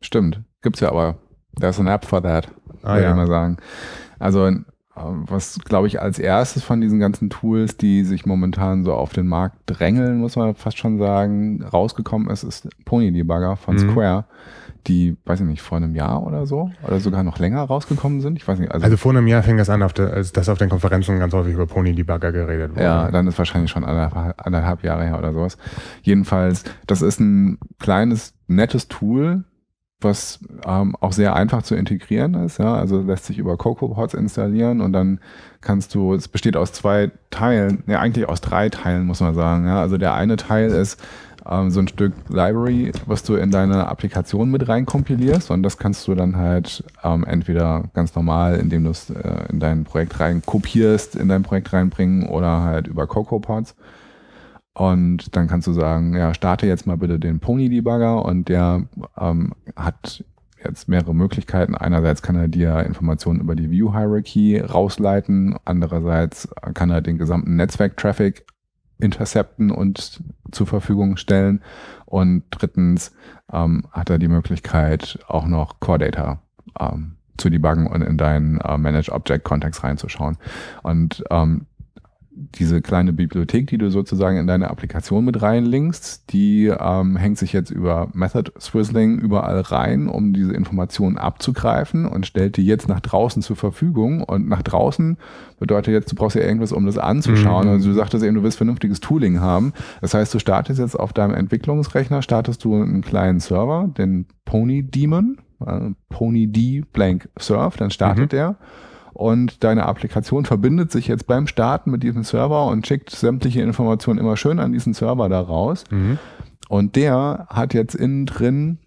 stimmt. Gibt's ja aber. There's an app for that, ah, würde ja. ich mal sagen. Also, ähm, was glaube ich als erstes von diesen ganzen Tools, die sich momentan so auf den Markt drängeln, muss man fast schon sagen, rausgekommen ist, ist Pony Debugger von mhm. Square die, weiß ich nicht, vor einem Jahr oder so oder sogar noch länger rausgekommen sind. Ich weiß nicht. Also, also vor einem Jahr fing das an, auf der, als das auf den Konferenzen ganz häufig über Pony Debugger geredet wurde. Ja, dann ist wahrscheinlich schon anderthalb, anderthalb Jahre her oder sowas. Jedenfalls, das ist ein kleines, nettes Tool, was ähm, auch sehr einfach zu integrieren ist. Ja? Also lässt sich über CocoaPods installieren und dann kannst du, es besteht aus zwei Teilen, ja eigentlich aus drei Teilen, muss man sagen. Ja? Also der eine Teil ist ähm, so ein Stück Library, was du in deine Applikation mit reinkompilierst und das kannst du dann halt ähm, entweder ganz normal, indem du es äh, in dein Projekt rein kopierst, in dein Projekt reinbringen oder halt über CocoaPods. Und dann kannst du sagen, ja, starte jetzt mal bitte den Pony Debugger und der ähm, hat jetzt mehrere Möglichkeiten. Einerseits kann er dir Informationen über die View Hierarchy rausleiten, andererseits kann er den gesamten Netzwerk-Traffic intercepten und zur Verfügung stellen. Und drittens ähm, hat er die Möglichkeit, auch noch Core Data ähm, zu debuggen und in deinen äh, Manage Object Kontext reinzuschauen. Und ähm, diese kleine Bibliothek, die du sozusagen in deine Applikation mit reinlinkst, die ähm, hängt sich jetzt über Method Swizzling überall rein, um diese Informationen abzugreifen und stellt die jetzt nach draußen zur Verfügung. Und nach draußen bedeutet jetzt, du brauchst ja irgendwas, um das anzuschauen. Mhm. Also du sagtest eben, du willst vernünftiges Tooling haben. Das heißt, du startest jetzt auf deinem Entwicklungsrechner, startest du einen kleinen Server, den Pony Daemon, äh, Pony D blank Surf, dann startet mhm. der und deine Applikation verbindet sich jetzt beim Starten mit diesem Server und schickt sämtliche Informationen immer schön an diesen Server da raus. Mhm. Und der hat jetzt innen drin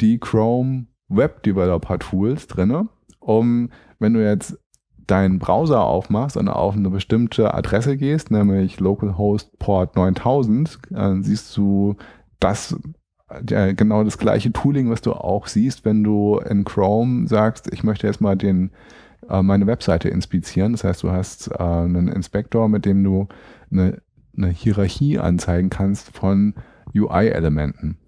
die Chrome Web Developer Tools drinne, um, wenn du jetzt deinen Browser aufmachst und auf eine bestimmte Adresse gehst, nämlich localhost port 9000, dann siehst du das ja, genau das gleiche Tooling, was du auch siehst, wenn du in Chrome sagst, ich möchte jetzt mal den äh, meine Webseite inspizieren. Das heißt, du hast äh, einen Inspektor, mit dem du eine, eine Hierarchie anzeigen kannst von UI-Elementen.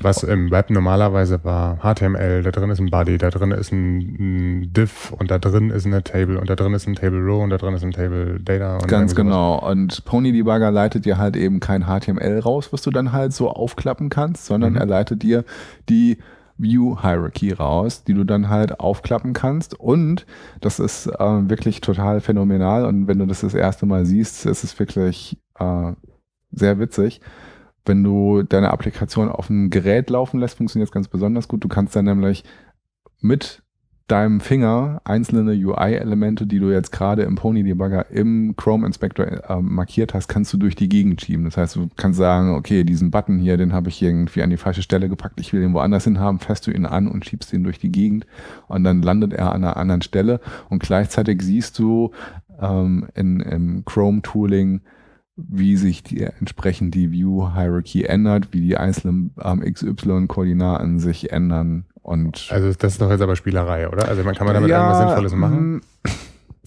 Was im Web normalerweise war HTML, da drin ist ein Body, da drin ist ein, ein Div und da drin ist eine Table und da drin ist ein Table Row und da drin ist ein Table Data. Und Ganz genau. Und Pony Debugger leitet dir halt eben kein HTML raus, was du dann halt so aufklappen kannst, sondern mhm. er leitet dir die View Hierarchy raus, die du dann halt aufklappen kannst. Und das ist äh, wirklich total phänomenal. Und wenn du das das erste Mal siehst, ist es wirklich äh, sehr witzig. Wenn du deine Applikation auf einem Gerät laufen lässt, funktioniert es ganz besonders gut. Du kannst dann nämlich mit deinem Finger einzelne UI-Elemente, die du jetzt gerade im Pony Debugger im Chrome Inspector äh, markiert hast, kannst du durch die Gegend schieben. Das heißt, du kannst sagen, okay, diesen Button hier, den habe ich irgendwie an die falsche Stelle gepackt, ich will ihn woanders hin haben, fährst du ihn an und schiebst ihn durch die Gegend und dann landet er an einer anderen Stelle und gleichzeitig siehst du ähm, in, im Chrome Tooling, wie sich die, entsprechend die View Hierarchy ändert, wie die einzelnen ähm, XY-Koordinaten sich ändern und also das ist doch jetzt aber Spielerei, oder? Also man kann man damit ja, irgendwas Sinnvolles machen? Mm,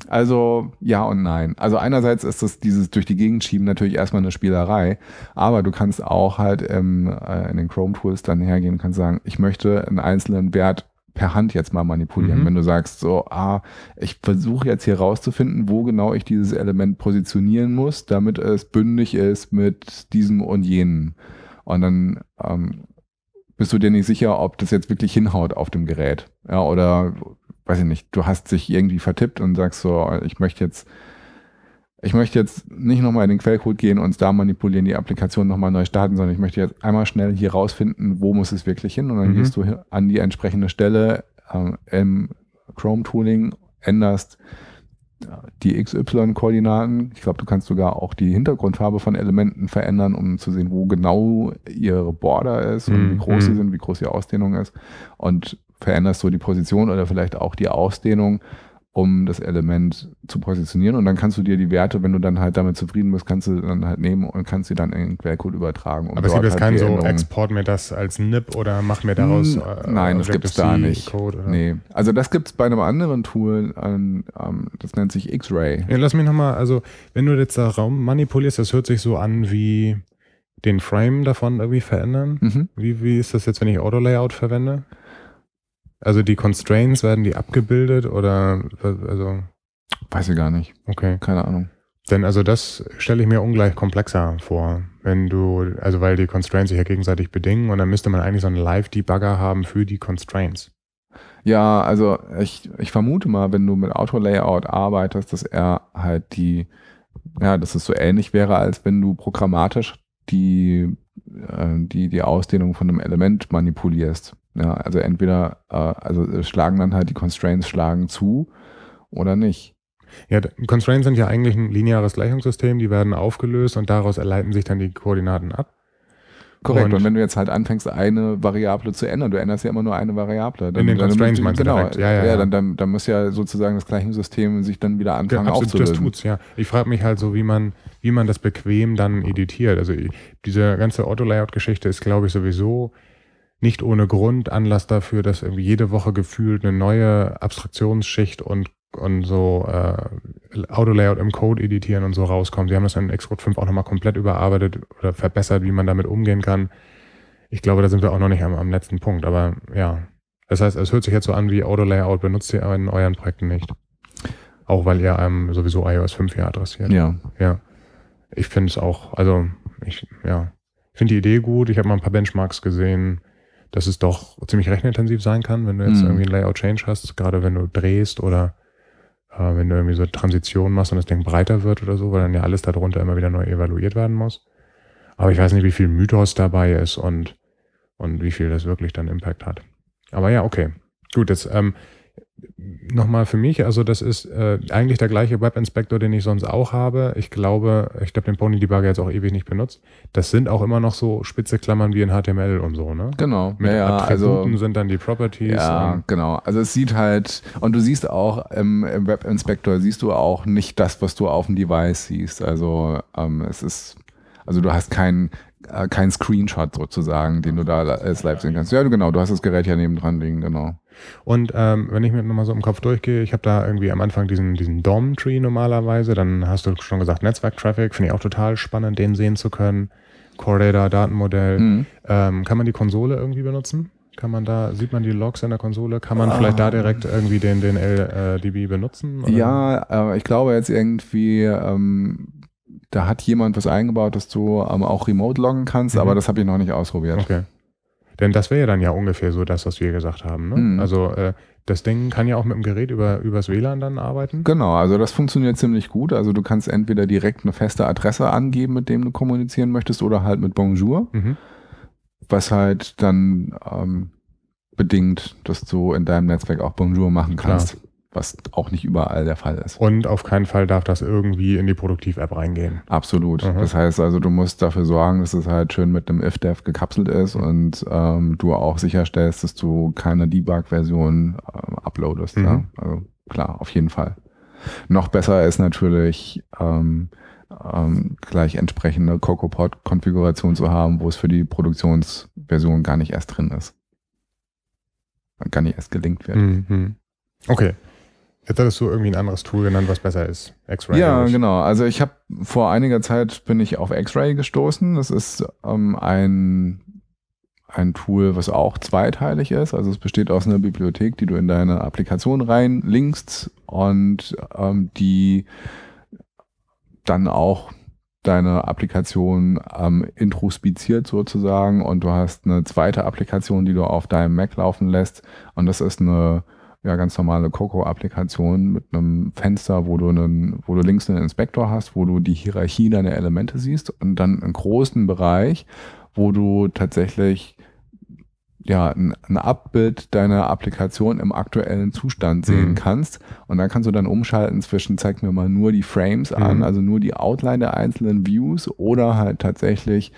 also ja und nein. Also einerseits ist das dieses durch die Gegend schieben natürlich erstmal eine Spielerei, aber du kannst auch halt im, äh, in den Chrome Tools dann hergehen und kannst sagen, ich möchte einen einzelnen Wert per Hand jetzt mal manipulieren. Mhm. Wenn du sagst, so, ah, ich versuche jetzt hier rauszufinden, wo genau ich dieses Element positionieren muss, damit es bündig ist mit diesem und jenem. Und dann ähm, bist du dir nicht sicher, ob das jetzt wirklich hinhaut auf dem Gerät. Ja, oder weiß ich nicht, du hast dich irgendwie vertippt und sagst so, ich möchte jetzt, ich möchte jetzt nicht nochmal in den Quellcode gehen und da manipulieren, die Applikation nochmal neu starten, sondern ich möchte jetzt einmal schnell hier rausfinden, wo muss es wirklich hin und dann mhm. gehst du an die entsprechende Stelle äh, im Chrome Tooling, änderst die XY-Koordinaten. Ich glaube, du kannst sogar auch die Hintergrundfarbe von Elementen verändern, um zu sehen, wo genau ihre Border ist und mm, wie groß sie mm. sind, wie groß die Ausdehnung ist. Und veränderst so die Position oder vielleicht auch die Ausdehnung um das Element zu positionieren. Und dann kannst du dir die Werte, wenn du dann halt damit zufrieden bist, kannst du dann halt nehmen und kannst sie dann in den Quellcode übertragen. Um Aber es gibt jetzt halt keinen so, export mir das als NIP oder mach mir daraus äh, Nein, das gibt es da nicht. Code? Nee. Also das gibt es bei einem anderen Tool, ähm, das nennt sich X-Ray. Ja, lass mich nochmal, also wenn du jetzt da Raum manipulierst, das hört sich so an wie den Frame davon irgendwie verändern. Mhm. Wie, wie ist das jetzt, wenn ich Auto-Layout verwende? Also die Constraints, werden die abgebildet oder also weiß ich gar nicht. Okay. Keine Ahnung. Denn also das stelle ich mir ungleich komplexer vor, wenn du, also weil die Constraints sich ja gegenseitig bedingen und dann müsste man eigentlich so einen Live-Debugger haben für die Constraints. Ja, also ich, ich vermute mal, wenn du mit Auto-Layout arbeitest, dass er halt die, ja, dass es so ähnlich wäre, als wenn du programmatisch die, äh, die, die Ausdehnung von einem Element manipulierst. Ja, also entweder, äh, also schlagen dann halt die Constraints schlagen zu oder nicht. Ja, Constraints sind ja eigentlich ein lineares Gleichungssystem, die werden aufgelöst und daraus erleiten sich dann die Koordinaten ab. Korrekt, und, und, wenn du jetzt halt anfängst, eine Variable zu ändern, du änderst ja immer nur eine Variable. Dann, in den dann Constraints meinst du genau, direkt. Ja, ja, ja. dann, dann, dann muss ja sozusagen das Gleichungssystem sich dann wieder anfangen ja, absolut, aufzulösen. Das tut's, ja. Ich frage mich halt so, wie man, wie man das bequem dann editiert. Also diese ganze Auto-Layout-Geschichte ist, glaube ich, sowieso nicht ohne Grund Anlass dafür, dass irgendwie jede Woche gefühlt eine neue Abstraktionsschicht und, und so äh, Auto-Layout im Code editieren und so rauskommt. Sie haben das in Xcode 5 auch nochmal komplett überarbeitet oder verbessert, wie man damit umgehen kann. Ich glaube, da sind wir auch noch nicht am, am letzten Punkt, aber ja. Das heißt, es hört sich jetzt so an wie Auto-Layout benutzt ihr in euren Projekten nicht. Auch weil ihr ähm, sowieso iOS 5 hier adressiert. Ja. Ja. Ich finde es auch, also ich, ja, ich finde die Idee gut. Ich habe mal ein paar Benchmarks gesehen dass es doch ziemlich rechenintensiv sein kann, wenn du jetzt mhm. irgendwie ein Layout-Change hast, gerade wenn du drehst oder äh, wenn du irgendwie so Transition machst und das Ding breiter wird oder so, weil dann ja alles darunter immer wieder neu evaluiert werden muss. Aber ich weiß nicht, wie viel Mythos dabei ist und, und wie viel das wirklich dann Impact hat. Aber ja, okay. Gut, jetzt ähm, nochmal für mich, also das ist äh, eigentlich der gleiche Web-Inspector, den ich sonst auch habe. Ich glaube, ich habe den Pony Debugger jetzt auch ewig nicht benutzt. Das sind auch immer noch so spitze Klammern wie in HTML und so, ne? Genau. Mit ja, Attributen also, sind dann die Properties. Ja, genau. Also es sieht halt, und du siehst auch im, im Web-Inspector siehst du auch nicht das, was du auf dem Device siehst. Also ähm, es ist, also du hast keinen äh, kein Screenshot sozusagen, den du da als live sehen kannst. Ja, genau, du hast das Gerät ja nebendran liegen, genau. Und ähm, wenn ich mir nochmal so im Kopf durchgehe, ich habe da irgendwie am Anfang diesen, diesen DOM-Tree normalerweise, dann hast du schon gesagt Netzwerk-Traffic, finde ich auch total spannend, den sehen zu können. Core Data, Datenmodell. Mhm. Ähm, kann man die Konsole irgendwie benutzen? Kann man da, sieht man die Logs in der Konsole? Kann man ah. vielleicht da direkt irgendwie den, den LDB benutzen? Oder? Ja, äh, ich glaube jetzt irgendwie, ähm, da hat jemand was eingebaut, dass du ähm, auch remote loggen kannst, mhm. aber das habe ich noch nicht ausprobiert. Okay. Denn das wäre ja dann ja ungefähr so das, was wir gesagt haben. Ne? Mhm. Also äh, das Ding kann ja auch mit dem Gerät über übers WLAN dann arbeiten. Genau, also das funktioniert ziemlich gut. Also du kannst entweder direkt eine feste Adresse angeben, mit dem du kommunizieren möchtest, oder halt mit Bonjour, Mhm. was halt dann ähm, bedingt, dass du in deinem Netzwerk auch Bonjour machen Klar. Was auch nicht überall der Fall ist. Und auf keinen Fall darf das irgendwie in die Produktiv-App reingehen. Absolut. Mhm. Das heißt also, du musst dafür sorgen, dass es halt schön mit einem if-dev gekapselt ist und ähm, du auch sicherstellst, dass du keine Debug-Version ähm, uploadest. Mhm. Ja? Also klar, auf jeden Fall. Noch besser ist natürlich ähm, ähm, gleich entsprechende CocoaPod-Konfiguration zu haben, wo es für die Produktionsversion gar nicht erst drin ist. Gar nicht erst gelinkt wird. Mhm. Okay. Jetzt hattest du irgendwie ein anderes Tool genannt, was besser ist. X-Ray. Ja, genau. Also ich habe vor einiger Zeit bin ich auf X-Ray gestoßen. Das ist ähm, ein, ein Tool, was auch zweiteilig ist. Also es besteht aus einer Bibliothek, die du in deine Applikation reinlinkst und ähm, die dann auch deine Applikation ähm, introspiziert sozusagen und du hast eine zweite Applikation, die du auf deinem Mac laufen lässt und das ist eine ja, ganz normale Coco-Applikation mit einem Fenster, wo du einen, wo du links einen Inspektor hast, wo du die Hierarchie deiner Elemente siehst und dann einen großen Bereich, wo du tatsächlich ja, ein, ein Abbild deiner Applikation im aktuellen Zustand sehen Mhm. kannst. Und dann kannst du dann umschalten zwischen, zeig mir mal nur die Frames an, Mhm. also nur die Outline der einzelnen Views oder halt tatsächlich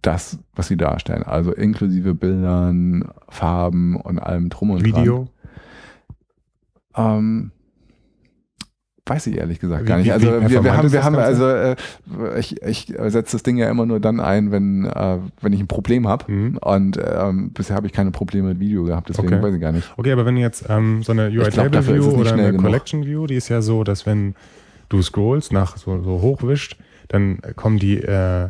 das, was sie darstellen. Also inklusive Bildern, Farben und allem drum und dran. Video. Ähm, weiß ich ehrlich gesagt Wie- gar nicht. Also wir, wir haben, wir haben also äh, ich, ich setze das Ding ja immer nur dann ein, wenn, äh, wenn ich ein Problem habe. Mhm. Und ähm, bisher habe ich keine Probleme mit Video gehabt, deswegen Okay. weiß ich gar nicht. Okay, aber wenn jetzt ähm, so eine UI glaub, Table dafür ist View es nicht oder eine genug. Collection View, die ist ja so, dass wenn du scrollst nach so, so hochwischt, dann kommen die äh,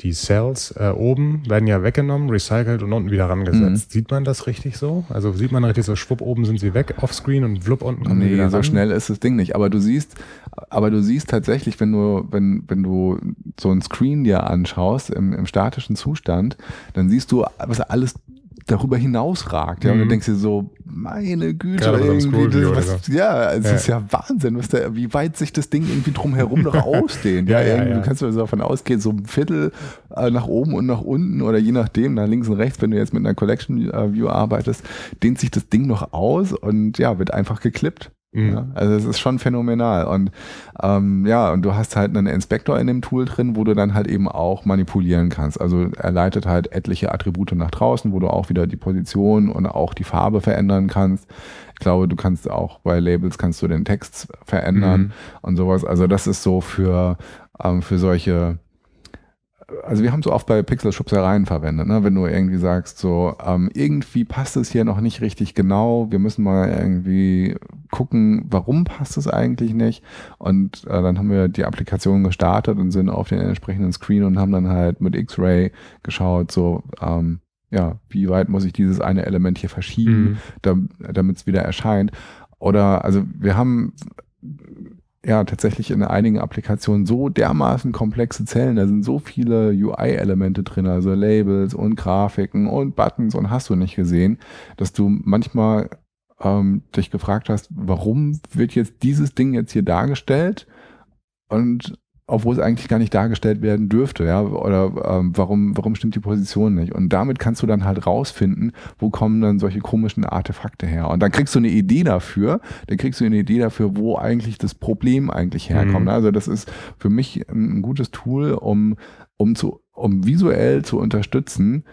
die Cells äh, oben werden ja weggenommen, recycelt und unten wieder rangesetzt. Mhm. Sieht man das richtig so? Also sieht man richtig so, schwupp oben sind sie weg, offscreen und flupp unten kommen die Nee, wieder so ran? schnell ist das Ding nicht. Aber du siehst, aber du siehst tatsächlich, wenn du, wenn, wenn du so ein Screen dir anschaust im, im statischen Zustand, dann siehst du, was alles darüber hinaus ragt. Ja, und Mhm. du denkst dir so, meine Güte, einem irgendwie, das, was, ja, es Ja. ist ja Wahnsinn, was da, wie weit sich das Ding irgendwie drumherum noch ausdehnt. Ja, ja, ja, irgendwie, ja. Du kannst also davon ausgehen, so ein Viertel äh, nach oben und nach unten oder je nachdem, nach links und rechts, wenn du jetzt mit einer Collection äh, View arbeitest, dehnt sich das Ding noch aus und ja, wird einfach geklippt. Mhm. Ja, also es ist schon phänomenal. Und ähm, ja, und du hast halt einen Inspektor in dem Tool drin, wo du dann halt eben auch manipulieren kannst. Also er leitet halt etliche Attribute nach draußen, wo du auch wieder die Position und auch die Farbe verändern kannst. Ich glaube, du kannst auch bei Labels kannst du den Text verändern Mhm. und sowas. Also das ist so für, ähm, für solche also wir haben so oft bei Pixel-Schubsereien verwendet, ne? wenn du irgendwie sagst, so ähm, irgendwie passt es hier noch nicht richtig genau, wir müssen mal irgendwie gucken, warum passt es eigentlich nicht und äh, dann haben wir die Applikation gestartet und sind auf den entsprechenden Screen und haben dann halt mit X-Ray geschaut, so ähm, ja, wie weit muss ich dieses eine Element hier verschieben, Mhm. dam- damit es wieder erscheint. Oder also wir haben ja tatsächlich in einigen Applikationen so dermaßen komplexe Zellen, da sind so viele UI-Elemente drin, also Labels und Grafiken und Buttons und hast du nicht gesehen, dass du manchmal ähm, dich gefragt hast, warum wird jetzt dieses Ding jetzt hier dargestellt? Und obwohl es eigentlich gar nicht dargestellt werden dürfte, ja, oder ähm, warum, warum stimmt die Position nicht? Und damit kannst du dann halt rausfinden, wo kommen dann solche komischen Artefakte her. Und dann kriegst du eine Idee dafür, dann kriegst du eine Idee dafür, wo eigentlich das Problem eigentlich herkommt. Mhm. Also das ist für mich ein, gutes Tool, um, um zu, um visuell zu unterstützen,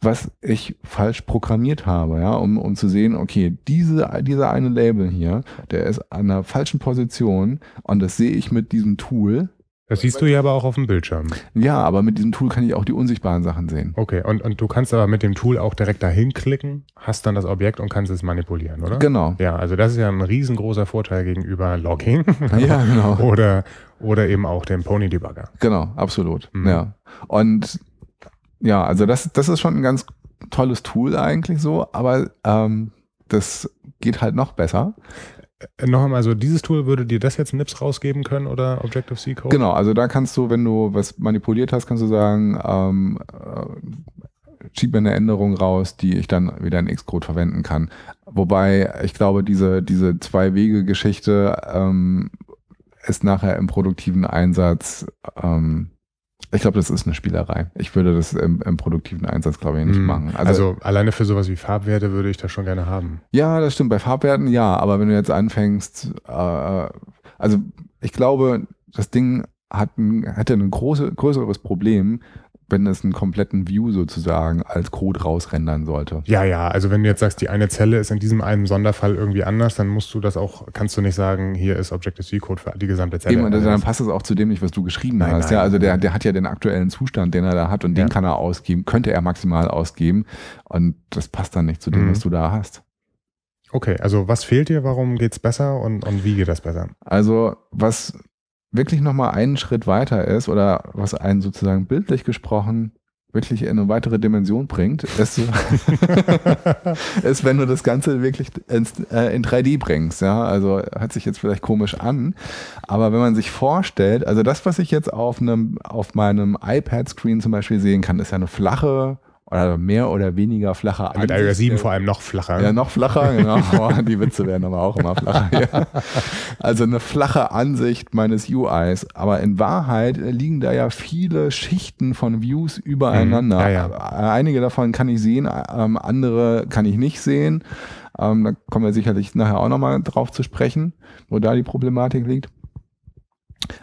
was ich falsch programmiert habe, ja, um, um zu sehen, okay, diese, dieser eine Label hier, der ist an einer falschen Position und das sehe ich mit diesem Tool. Das siehst du ja aber auch auf dem Bildschirm. Ja, aber mit diesem Tool kann ich auch die unsichtbaren Sachen sehen. Okay, und, und du kannst aber mit dem Tool auch direkt dahin klicken, hast dann das Objekt und kannst es manipulieren, oder? Genau. Ja, also das ist ja ein riesengroßer Vorteil gegenüber Logging Ja, genau. oder, oder eben auch dem Pony Debugger. Genau, absolut. Mhm. Ja. Und ja, also das, das ist schon ein ganz tolles Tool eigentlich so, aber ähm, das geht halt noch besser. Äh, Noch einmal, so dieses Tool würde dir das jetzt Nips rausgeben können oder Objective-C Code? Genau, also da kannst du, wenn du was manipuliert hast, kannst du sagen, ähm, äh, schiebe eine Änderung raus, die ich dann wieder in Xcode verwenden kann. Wobei ich glaube, diese, diese Zwei-Wege-Geschichte ähm, ist nachher im produktiven Einsatz, ähm, ich glaube, das ist eine Spielerei. Ich würde das im, im produktiven Einsatz, glaube ich, nicht Hm. machen. Also, alleine für sowas wie Farbwerte würde ich das schon gerne haben. Ja, das stimmt. Bei Farbwerten ja, aber wenn du jetzt anfängst, äh, also ich glaube, das Ding hat ein, hätte ein große, größeres Problem, wenn es einen kompletten View sozusagen als Code rausrendern sollte. Ja, ja, also wenn du jetzt sagst, die eine Zelle ist in diesem einen Sonderfall irgendwie anders, dann musst du das auch, kannst du nicht sagen, hier ist Objective-C-Code für die gesamte Zelle. Eben, Also dann das- passt es auch zu dem nicht, was du geschrieben Nein, hast. nein. ja, also der, der hat ja den aktuellen Zustand, den er da hat und den Ja. kann er ausgeben, könnte er maximal ausgeben und das passt dann nicht zu dem, Mhm. was du da hast. Okay, also was fehlt dir, warum geht's besser und, und wie geht das besser? Also was wirklich nochmal einen Schritt weiter ist oder was einen sozusagen bildlich gesprochen wirklich in eine weitere Dimension bringt, ist, ist wenn du das Ganze wirklich ins, äh, in 3D bringst. Ja, also hört sich jetzt vielleicht komisch an, aber wenn man sich vorstellt, also das, was ich jetzt auf einem, auf meinem iPad-Screen zum Beispiel sehen kann, ist ja eine flache oder mehr oder weniger flache Mit Ansicht iOS 7 der- vor allem noch flacher. ja, noch flacher, genau. Die Witze werden aber auch immer flacher. Ja. Also eine flache Ansicht meines UIs. Aber in Wahrheit liegen da ja viele Schichten von Views übereinander. Mhm. Ja, ja. Einige davon kann ich sehen, ähm, andere kann ich nicht sehen. Ähm, da kommen wir sicherlich nachher auch nochmal drauf zu sprechen, wo da die Problematik liegt.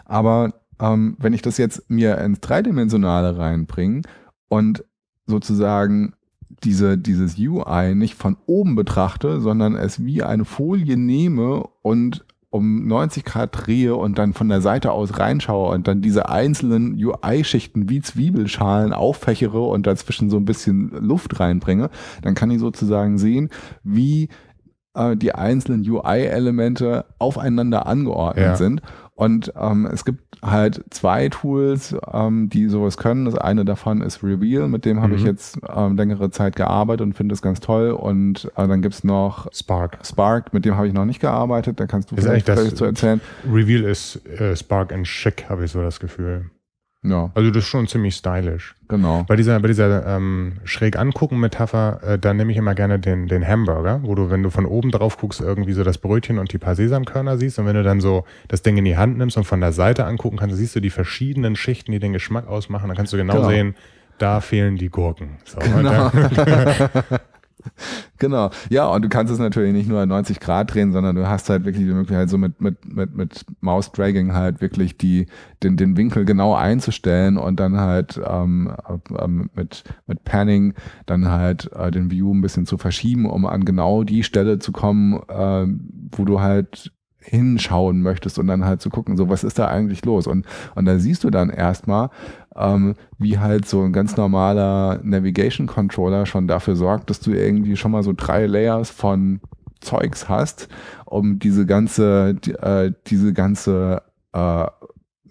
Aber ähm, wenn ich das jetzt mir ins Dreidimensionale reinbringe und sozusagen diese, dieses UI nicht von oben betrachte, sondern es wie eine Folie nehme und um 90 Grad drehe und dann von der Seite aus reinschaue und dann diese einzelnen UI-Schichten wie Zwiebelschalen auffächere und dazwischen so ein bisschen Luft reinbringe, dann kann ich sozusagen sehen, wie äh, die einzelnen UI-Elemente aufeinander angeordnet Ja. sind. Und ähm, es gibt halt zwei Tools, ähm, die sowas können. Das eine davon ist Reveal, mit dem habe ich Mhm. jetzt ähm, längere Zeit gearbeitet und finde es ganz toll. Und äh, dann gibt's noch Spark. Spark, mit dem habe ich noch nicht gearbeitet. Da kannst du Ist vielleicht, das- zu erzählen. Reveal ist äh, Spark and Chic, habe ich so das Gefühl. Ja, Also das ist schon ziemlich stylisch. genau. Bei dieser, bei dieser ähm, schräg angucken Metapher, äh, da nehme ich immer gerne den, den Hamburger, wo du, wenn du von oben drauf guckst, irgendwie so das Brötchen und die paar Sesamkörner siehst und wenn du dann so das Ding in die Hand nimmst und von der Seite angucken kannst, siehst du die verschiedenen Schichten, die den Geschmack ausmachen, dann kannst du genau, Genau. sehen, da fehlen die Gurken. So, Genau. Genau. Ja, und du kannst es natürlich nicht nur 90 Grad drehen, sondern du hast halt wirklich die Möglichkeit, so mit, mit, mit, mit Mouse-Dragging halt wirklich die, den, den Winkel genau einzustellen und dann halt ähm, ähm, mit, mit Panning dann halt äh, den View ein bisschen zu verschieben, um an genau die Stelle zu kommen, ähm, wo du halt hinschauen möchtest und dann halt zu gucken, so was ist da eigentlich los? Und, und da siehst du dann erstmal, ähm, wie halt so ein ganz normaler Navigation Controller schon dafür sorgt, dass du irgendwie schon mal so drei Layers von Zeugs hast, um diese ganze, die, äh, diese ganze äh,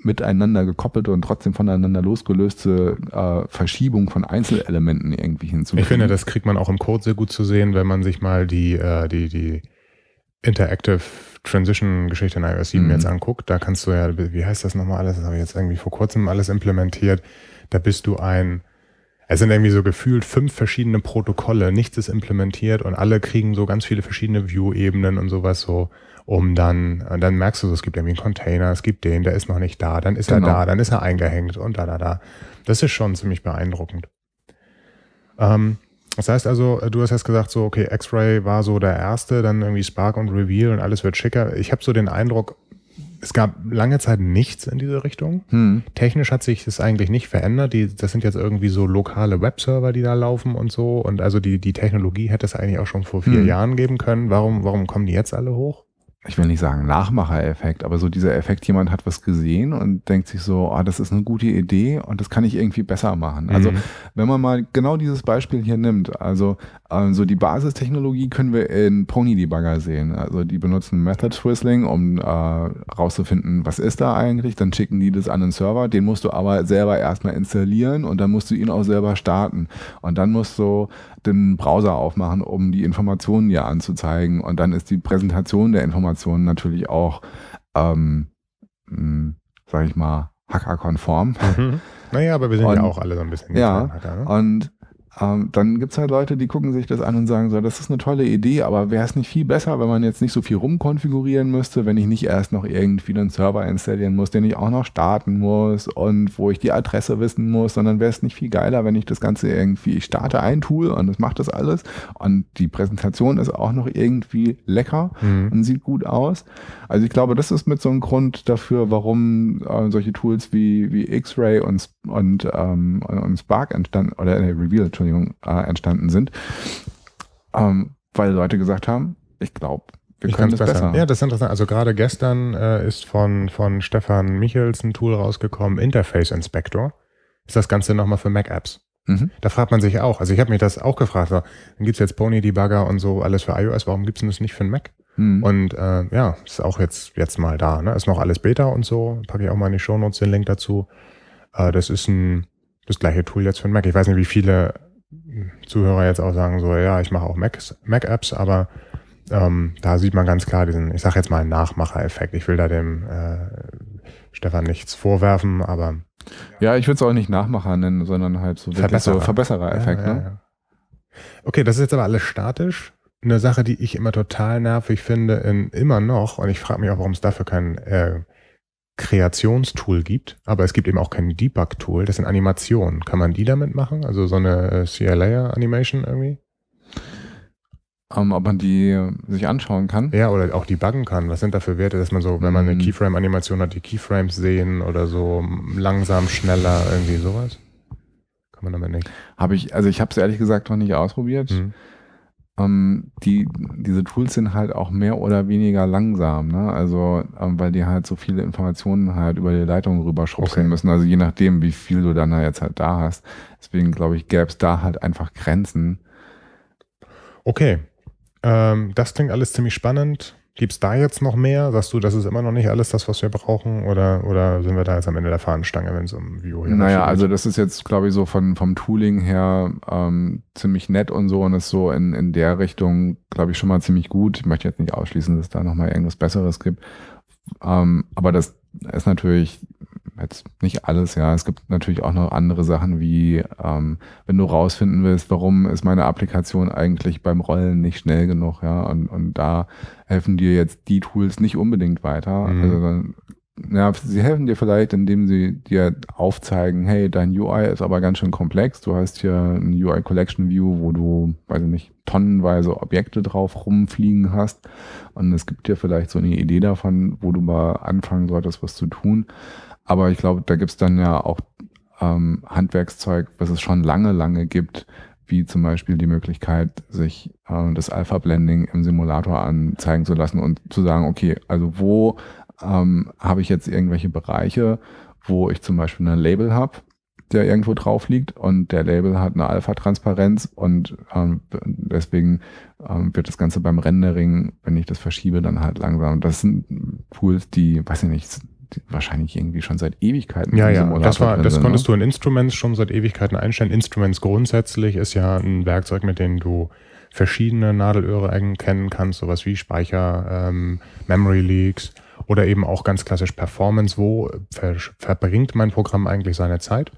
miteinander gekoppelte und trotzdem voneinander losgelöste äh, Verschiebung von Einzelelementen irgendwie hinzufügen. Ich finde, das kriegt man auch im Code sehr gut zu sehen, wenn man sich mal die, äh, die, die Interactive Transition Geschichte in iOS 7 Mhm. jetzt anguckt. Da kannst du ja, wie heißt das nochmal alles? Das habe ich jetzt irgendwie vor kurzem alles implementiert. Da bist du ein, es sind irgendwie so gefühlt fünf verschiedene Protokolle, nichts ist implementiert und alle kriegen so ganz viele verschiedene View-Ebenen und sowas so, um dann, und dann merkst du so, es gibt irgendwie einen Container, es gibt den, der ist noch nicht da, dann ist Genau. er da, dann ist er eingehängt und da, da, da. Das ist schon ziemlich beeindruckend. Ähm, das heißt also, du hast jetzt gesagt, so, okay, X-Ray war so der erste, dann irgendwie Spark und Reveal und alles wird schicker. Ich habe so den Eindruck, es gab lange Zeit nichts in diese Richtung. Hm. Technisch hat sich das eigentlich nicht verändert. Die, das sind jetzt irgendwie so lokale Webserver, die da laufen und so. Und also die, die Technologie hätte es eigentlich auch schon vor vier Hm. Jahren geben können. Warum, warum kommen die jetzt alle hoch? Ich will nicht sagen Nachmachereffekt, aber so dieser Effekt, jemand hat was gesehen und denkt sich so, ah, das ist eine gute Idee und das kann ich irgendwie besser machen. Also Mhm. wenn man mal genau dieses Beispiel hier nimmt, also so die Basistechnologie können wir in Pony Debugger sehen. Also die benutzen Method Twizzling, um äh, rauszufinden, was ist da eigentlich. Dann schicken die das an den Server, den musst du aber selber erstmal installieren und dann musst du ihn auch selber starten. Und dann musst du den Browser aufmachen, um die Informationen dir anzuzeigen. Und dann ist die Präsentation der Informationen natürlich auch, ähm, mh, sag ich mal, hackerkonform. Mhm. Naja, aber wir sind Und- ja auch alle so ein bisschen Ja, Hacker, ne? Und ähm, dann gibt's halt Leute, die gucken sich das an und sagen so, das ist eine tolle Idee, aber wäre es nicht viel besser, wenn man jetzt nicht so viel rumkonfigurieren müsste, wenn ich nicht erst noch irgendwie einen Server installieren muss, den ich auch noch starten muss und wo ich die Adresse wissen muss, sondern wäre es nicht viel geiler, wenn ich das Ganze irgendwie, ich starte ein Tool und es macht das alles und die Präsentation ist auch noch irgendwie lecker mhm. und sieht gut aus. Also ich glaube, das ist mit so einem Grund dafür, warum äh, solche Tools wie, wie X-Ray und, und, ähm, und Spark entstanden, oder äh, Reveal, Entschuldigung, äh, entstanden sind. Ähm, weil Leute gesagt haben, ich glaube, wir ich können es besser. besser. Ja, das ist interessant. Also gerade gestern äh, ist von, von Stefan Michels ein Tool rausgekommen, Interface Inspector. Ist das Ganze nochmal für Mac-Apps. Mhm. Da fragt man sich auch. Also ich habe mich das auch gefragt. So, dann gibt's jetzt Pony Debugger und so alles für iOS. Warum gibt's denn das nicht für ein Mac? Mhm. Und äh, ja, ist auch jetzt, jetzt mal da. Ne? Ist noch alles Beta und so. Packe ich auch mal in die Shownotes den Link dazu. Äh, das ist ein das gleiche Tool jetzt für ein Mac. Ich weiß nicht, wie viele Zuhörer jetzt auch sagen, so ja, ich mache auch Mac-Apps, Mac aber ähm, da sieht man ganz klar diesen, ich sage jetzt mal einen Nachmacher-Effekt. Ich will da dem äh, Stefan nichts vorwerfen, aber ja, ich würde es auch nicht Nachmacher nennen, sondern halt so Verbesserer. so Verbesserer-Effekt. Ja, ja, ne? ja. Okay, das ist jetzt aber alles statisch. Eine Sache, die ich immer total nervig finde, in, immer noch, und ich frage mich auch, warum es dafür kein äh, Kreationstool gibt, aber es gibt eben auch kein Debug-Tool, das sind Animationen. Kann man die damit machen? Also so eine äh, CLA-Animation irgendwie? Um, ähm, ob man die sich anschauen kann. Ja, oder auch debuggen kann. Was sind da für Werte, dass man so, wenn man eine mhm. Keyframe-Animation hat, die Keyframes sehen oder so langsam, schneller, irgendwie sowas? Kann man damit nicht. Habe ich, also ich habe es ehrlich gesagt noch nicht ausprobiert. Mhm ähm, die, diese Tools sind halt auch mehr oder weniger langsam, ne? Also, ähm, weil die halt so viele Informationen halt über die Leitung rüberschubsen okay. müssen. Also je nachdem, wie viel du dann jetzt halt da hast. Deswegen glaube ich, gäbe es da halt einfach Grenzen. Okay. Ähm, das klingt alles ziemlich spannend. Gibt es da jetzt noch mehr? Sagst du, das ist immer noch nicht alles das, was wir brauchen? Oder, oder sind wir da jetzt am Ende der Fahnenstange, wenn es um View geht? Naja, also das ist jetzt, glaube ich, so von, vom Tooling her ähm, ziemlich nett und so und ist so in, in der Richtung, glaube ich, schon mal ziemlich gut. Ich möchte jetzt nicht ausschließen, dass es da nochmal irgendwas Besseres gibt. Ähm, aber das ist natürlich jetzt nicht alles, ja. Es gibt natürlich auch noch andere Sachen wie, ähm, wenn du rausfinden willst, warum ist meine Applikation eigentlich beim Rollen nicht schnell genug, ja. Und, und da helfen dir jetzt die Tools nicht unbedingt weiter. Mhm. Also dann, ja, sie helfen dir vielleicht, indem sie dir aufzeigen, hey, dein UI ist aber ganz schön komplex. Du hast hier ein UI Collection View, wo du, weiß ich nicht, tonnenweise Objekte drauf rumfliegen hast. Und es gibt dir vielleicht so eine Idee davon, wo du mal anfangen solltest, was zu tun. Aber ich glaube, da gibt's dann ja auch ähm, Handwerkszeug, was es schon lange, lange gibt, wie zum Beispiel die Möglichkeit, sich äh, das Alpha-Blending im Simulator anzeigen zu lassen und zu sagen, okay, also wo ähm, habe ich jetzt irgendwelche Bereiche, wo ich zum Beispiel ein Label habe, der irgendwo drauf liegt und der Label hat eine Alpha-Transparenz und ähm, deswegen ähm, wird das Ganze beim Rendering, wenn ich das verschiebe, dann halt langsam. Das sind Tools, die, weiß ich nicht, wahrscheinlich irgendwie schon seit Ewigkeiten. Ja, ja, das war, das sind, konntest ne? du in Instruments schon seit Ewigkeiten einstellen. Instruments grundsätzlich ist ja ein Werkzeug, mit dem du verschiedene Nadelöhre erkennen kannst, sowas wie Speicher, ähm, Memory Leaks oder eben auch ganz klassisch Performance. Wo ver verbringt mein Programm eigentlich seine Zeit?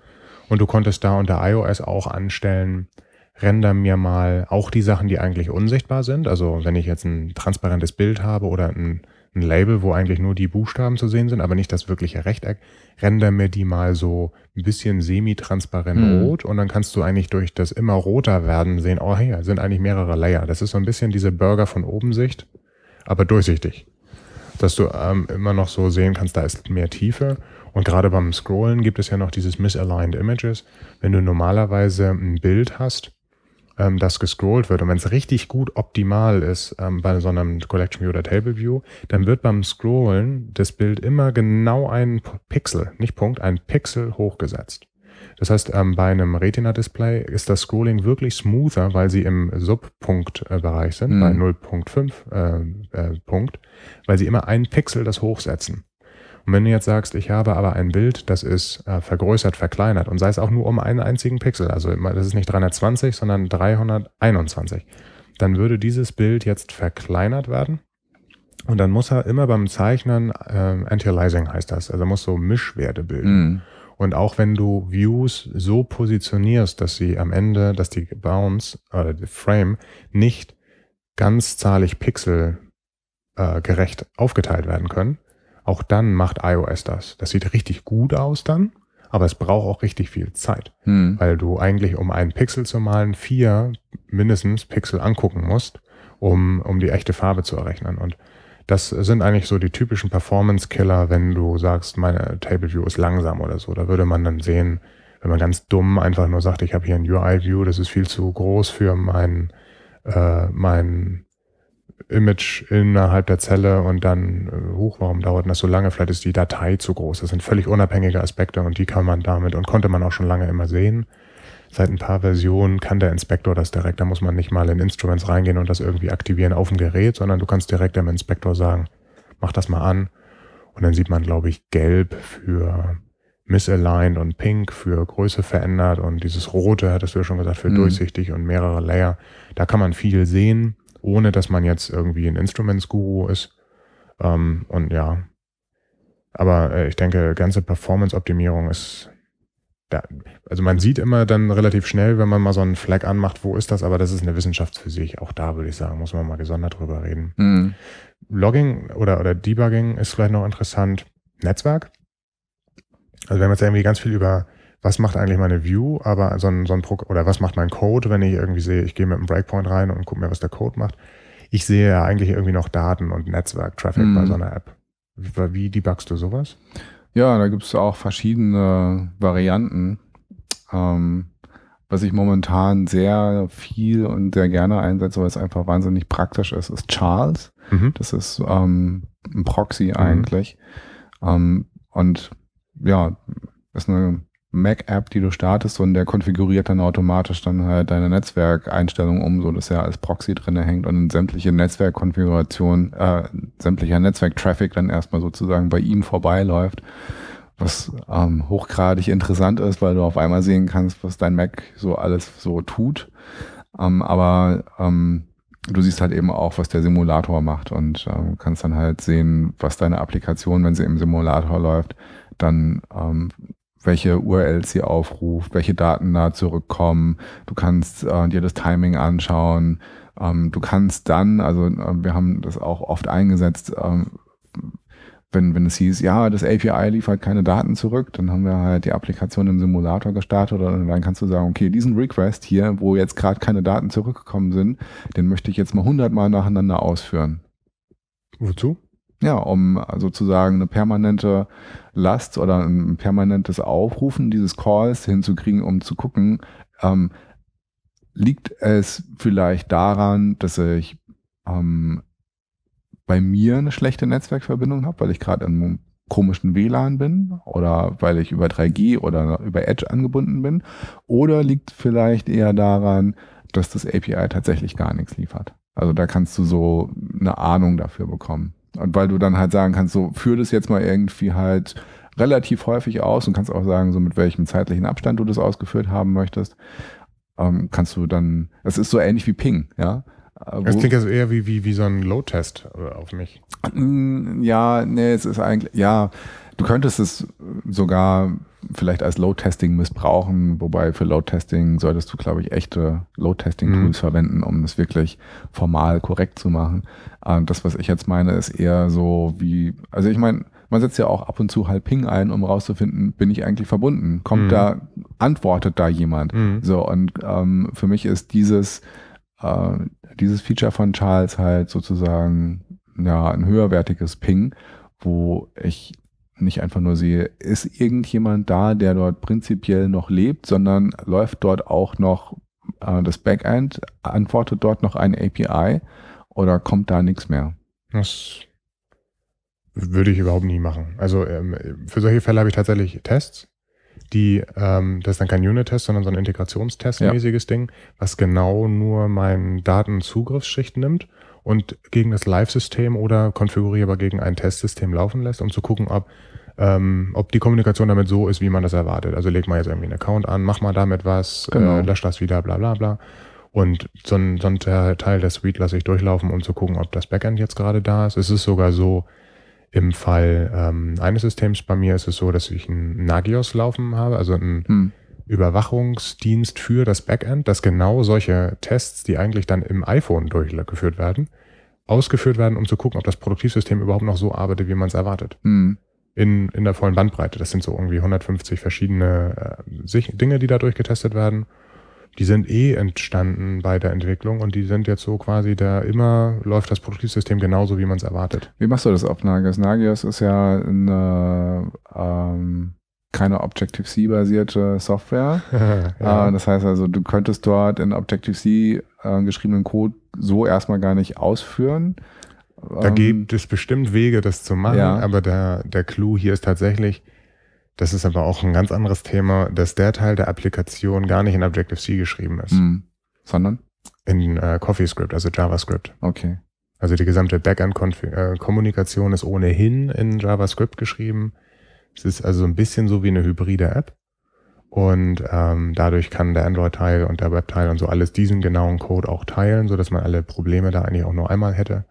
Und du konntest da unter iOS auch anstellen, render mir mal auch die Sachen, die eigentlich unsichtbar sind. Also wenn ich jetzt ein transparentes Bild habe oder ein ein Label, wo eigentlich nur die Buchstaben zu sehen sind, aber nicht das wirkliche Rechteck, render mir die mal so ein bisschen semi-transparent mhm. rot und dann kannst du eigentlich durch das immer roter werden sehen, oh hey, sind eigentlich mehrere Layer. Das ist so ein bisschen diese Burger von oben Sicht, aber durchsichtig. Dass du ähm, immer noch so sehen kannst, da ist mehr Tiefe. Und gerade beim Scrollen gibt es ja noch dieses Misaligned Images. Wenn du normalerweise ein Bild hast, ähm, das gescrollt wird. Und wenn es richtig gut optimal ist ähm, bei so einem Collection View oder Table View, dann wird beim Scrollen das Bild immer genau ein Pixel, nicht Punkt, ein Pixel hochgesetzt. Das heißt, ähm, bei einem Retina-Display ist das Scrolling wirklich smoother, weil sie im Subpunktbereich sind, mhm. bei 0.5 äh, äh, Punkt, weil sie immer einen Pixel das hochsetzen. Und wenn du jetzt sagst, ich habe aber ein Bild, das ist äh, vergrößert, verkleinert und sei es auch nur um einen einzigen Pixel, also das ist nicht 320, sondern 321, dann würde dieses Bild jetzt verkleinert werden. Und dann muss er immer beim Zeichnen, äh, Antialiasing heißt das, also muss so Mischwerte bilden. Mm. Und auch wenn du Views so positionierst, dass sie am Ende, dass die Bounce oder die Frame nicht ganzzahlig Pixel äh, gerecht aufgeteilt werden können, auch dann macht iOS das. Das sieht richtig gut aus dann, aber es braucht auch richtig viel Zeit, hm. weil du eigentlich, um einen Pixel zu malen, vier mindestens Pixel angucken musst, um, um die echte Farbe zu errechnen. Und das sind eigentlich so die typischen Performance-Killer, wenn du sagst, meine Table View ist langsam oder so. Da würde man dann sehen, wenn man ganz dumm einfach nur sagt, ich habe hier ein UI-View, das ist viel zu groß für mein, äh, mein Image innerhalb der Zelle und dann, äh, hoch, warum dauert das so lange? Vielleicht ist die Datei zu groß. Das sind völlig unabhängige Aspekte und die kann man damit und konnte man auch schon lange immer sehen seit ein paar Versionen kann der Inspektor das direkt. Da muss man nicht mal in Instruments reingehen und das irgendwie aktivieren auf dem Gerät, sondern du kannst direkt dem Inspektor sagen, mach das mal an. Und dann sieht man, glaube ich, gelb für misaligned und pink für Größe verändert und dieses rote, hattest du ja schon gesagt, für mhm. durchsichtig und mehrere Layer. Da kann man viel sehen, ohne dass man jetzt irgendwie ein Instruments-Guru ist. Ähm, und ja, aber äh, ich denke, ganze Performance-Optimierung ist da, also man sieht immer dann relativ schnell, wenn man mal so einen Flag anmacht, wo ist das, aber das ist eine Wissenschaft für sich. Auch da würde ich sagen, muss man mal gesondert drüber reden. Mhm. Logging oder, oder Debugging ist vielleicht noch interessant. Netzwerk. Also wir haben jetzt irgendwie ganz viel über, was macht eigentlich meine View, aber so ein, so ein Pro oder was macht mein Code, wenn ich irgendwie sehe, ich gehe mit einem Breakpoint rein und gucke mir, was der Code macht. Ich sehe ja eigentlich irgendwie noch Daten und Netzwerk-Traffic mhm. bei so einer App. Wie, wie debugst du sowas? Ja, da gibt es auch verschiedene Varianten. Ähm, was ich momentan sehr viel und sehr gerne einsetze, weil es einfach wahnsinnig praktisch ist, ist Charles. Mhm. Das ist ähm, ein Proxy mhm. eigentlich. Ähm, und ja, ist eine Mac-App, die du startest und der konfiguriert dann automatisch dann halt deine Netzwerkeinstellungen um, so dass er als Proxy drinne hängt und sämtliche Netzwerkkonfiguration, äh, sämtlicher Netzwerktraffic dann erstmal sozusagen bei ihm vorbeiläuft. Was ähm, hochgradig interessant ist, weil du auf einmal sehen kannst, was dein Mac so alles so tut. Ähm, aber ähm, du siehst halt eben auch, was der Simulator macht und äh, kannst dann halt sehen, was deine Applikation, wenn sie im Simulator läuft, dann ähm, welche URLs sie aufruft, welche Daten da zurückkommen. Du kannst äh, dir das Timing anschauen. Ähm, du kannst dann, also äh, wir haben das auch oft eingesetzt, ähm, wenn, wenn es hieß, ja, das API liefert keine Daten zurück, dann haben wir halt die Applikation im Simulator gestartet und dann kannst du sagen, okay, diesen Request hier, wo jetzt gerade keine Daten zurückgekommen sind, den möchte ich jetzt mal hundertmal nacheinander ausführen. Wozu? Ja, um sozusagen eine permanente Last oder ein permanentes Aufrufen dieses Calls hinzukriegen, um zu gucken, ähm, liegt es vielleicht daran, dass ich ähm, bei mir eine schlechte Netzwerkverbindung habe, weil ich gerade in einem komischen WLAN bin oder weil ich über 3G oder über Edge angebunden bin? Oder liegt vielleicht eher daran, dass das API tatsächlich gar nichts liefert? Also da kannst du so eine Ahnung dafür bekommen. Und weil du dann halt sagen kannst, so führ das jetzt mal irgendwie halt relativ häufig aus und kannst auch sagen, so mit welchem zeitlichen Abstand du das ausgeführt haben möchtest, ähm, kannst du dann, es ist so ähnlich wie Ping, ja. Es klingt also eher wie, wie, wie so ein Load-Test äh, auf mich. Mm, ja, nee, es ist eigentlich, ja, du könntest es sogar vielleicht als Load-Testing missbrauchen, wobei für Load-Testing solltest du, glaube ich, echte Load-Testing-Tools mhm. verwenden, um das wirklich formal korrekt zu machen. Und das, was ich jetzt meine, ist eher so wie, also ich meine, man setzt ja auch ab und zu halt Ping ein, um rauszufinden, bin ich eigentlich verbunden? Kommt mhm. da, antwortet da jemand? Mhm. So, und ähm, für mich ist dieses, äh, dieses Feature von Charles halt sozusagen ja ein höherwertiges Ping, wo ich nicht einfach nur sehe, ist irgendjemand da, der dort prinzipiell noch lebt, sondern läuft dort auch noch äh, das Backend, antwortet dort noch ein API oder kommt da nichts mehr? Das würde ich überhaupt nie machen. Also ähm, für solche Fälle habe ich tatsächlich Tests, die, ähm, das ist dann kein Unit-Test, sondern so ein Integrationstest-mäßiges ja. Ding, was genau nur meinen Datenzugriffsschicht nimmt und gegen das Live-System oder konfigurierbar gegen ein Testsystem laufen lässt, um zu gucken, ob, ähm, ob die Kommunikation damit so ist, wie man das erwartet. Also leg mal jetzt irgendwie einen Account an, mach mal damit was, genau. äh, lösch das wieder, bla bla bla. Und so ein, so ein Teil der Suite lasse ich durchlaufen, um zu gucken, ob das Backend jetzt gerade da ist. Es ist sogar so, Im Fall ähm, eines Systems bei mir ist es so, dass ich ein Nagios laufen habe, also ein hm. Überwachungsdienst für das Backend, dass genau solche Tests, die eigentlich dann im iPhone durchgeführt werden, ausgeführt werden, um zu gucken, ob das Produktivsystem überhaupt noch so arbeitet, wie man es erwartet. Hm. In, in der vollen Bandbreite. Das sind so irgendwie 150 verschiedene äh, Dinge, die da durchgetestet werden die sind eh entstanden bei der Entwicklung und die sind jetzt so quasi da immer läuft das Produktivsystem genauso, wie man es erwartet. Wie machst du das auf Nagios? Nagios ist ja eine ähm, keine Objective-C-basierte Software. ja. äh, das heißt also, du könntest dort in Objective-C äh, geschriebenen Code so erstmal gar nicht ausführen. Da ähm, gibt es bestimmt Wege, das zu machen, ja. aber der, der Clou hier ist tatsächlich, das ist aber auch ein ganz anderes Thema, dass der Teil der Applikation gar nicht in Objective-C geschrieben ist. Mhm. Sondern? In äh, CoffeeScript, also JavaScript. Okay. Also die gesamte Backend-Kommunikation ist ohnehin in JavaScript geschrieben. Es ist also ein bisschen so wie eine hybride App. Und ähm, dadurch kann der Android-Teil und der Web-Teil und so alles diesen genauen Code auch teilen, so dass man alle Probleme da eigentlich auch nur einmal hätte.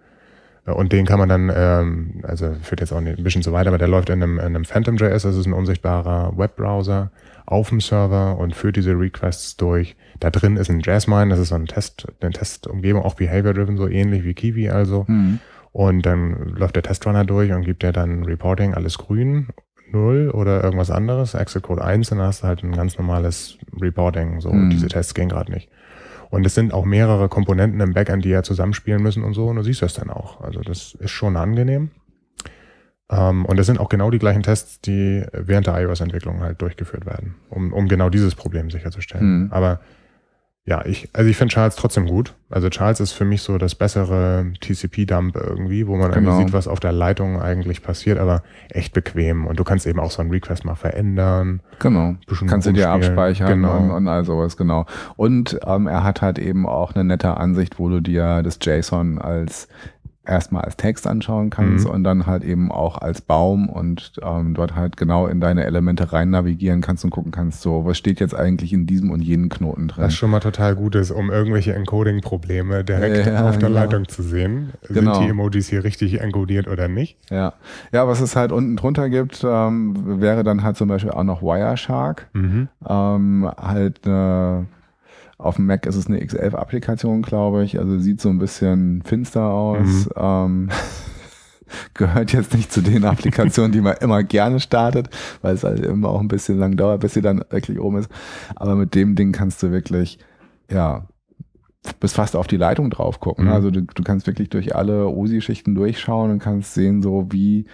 Und den kann man dann, ähm, also führt jetzt auch ein bisschen zu weit, aber der läuft in einem, in einem Phantom.js, das ist ein unsichtbarer Webbrowser auf dem Server und führt diese Requests durch. Da drin ist ein Jasmine, das ist so ein Test, eine Testumgebung, auch Behavior-driven, so ähnlich wie Kiwi also. Mhm. Und dann läuft der Testrunner durch und gibt dir dann Reporting, alles grün, null oder irgendwas anderes, Exit Code 1, und dann hast du halt ein ganz normales Reporting. So, mhm. diese Tests gehen gerade nicht. Und es sind auch mehrere Komponenten im Backend, die ja zusammenspielen müssen und so. Und du siehst das dann auch. Also das ist schon angenehm. Ähm, und das sind auch genau die gleichen Tests, die während der iOS-Entwicklung halt durchgeführt werden, um, um genau dieses Problem sicherzustellen. Mhm. Aber ja, ich, also ich finde Charles trotzdem gut. Also Charles ist für mich so das bessere TCP-Dump irgendwie, wo man genau. irgendwie sieht, was auf der Leitung eigentlich passiert, aber echt bequem. Und du kannst eben auch so einen Request mal verändern. Genau. Kannst du dir abspeichern genau. und, und all sowas, genau. Und ähm, er hat halt eben auch eine nette Ansicht, wo du dir das JSON als erstmal als Text anschauen kannst mhm. und dann halt eben auch als Baum und ähm, dort halt genau in deine Elemente rein navigieren kannst und gucken kannst, so, was steht jetzt eigentlich in diesem und jenen Knoten drin. Was schon mal total gut ist, um irgendwelche Encoding-Probleme direkt ja, auf der ja. Leitung zu sehen. Genau. Sind die Emojis hier richtig encodiert oder nicht? Ja, ja was es halt unten drunter gibt, ähm, wäre dann halt zum Beispiel auch noch Wireshark. Mhm. Ähm, halt eine auf dem Mac ist es eine X11-Applikation, glaube ich. Also sieht so ein bisschen finster aus. Mhm. Ähm, gehört jetzt nicht zu den Applikationen, die man immer gerne startet, weil es halt immer auch ein bisschen lang dauert, bis sie dann wirklich oben ist. Aber mit dem Ding kannst du wirklich, ja, bis fast auf die Leitung drauf gucken. Mhm. Also du, du kannst wirklich durch alle OSI-Schichten durchschauen und kannst sehen, so wie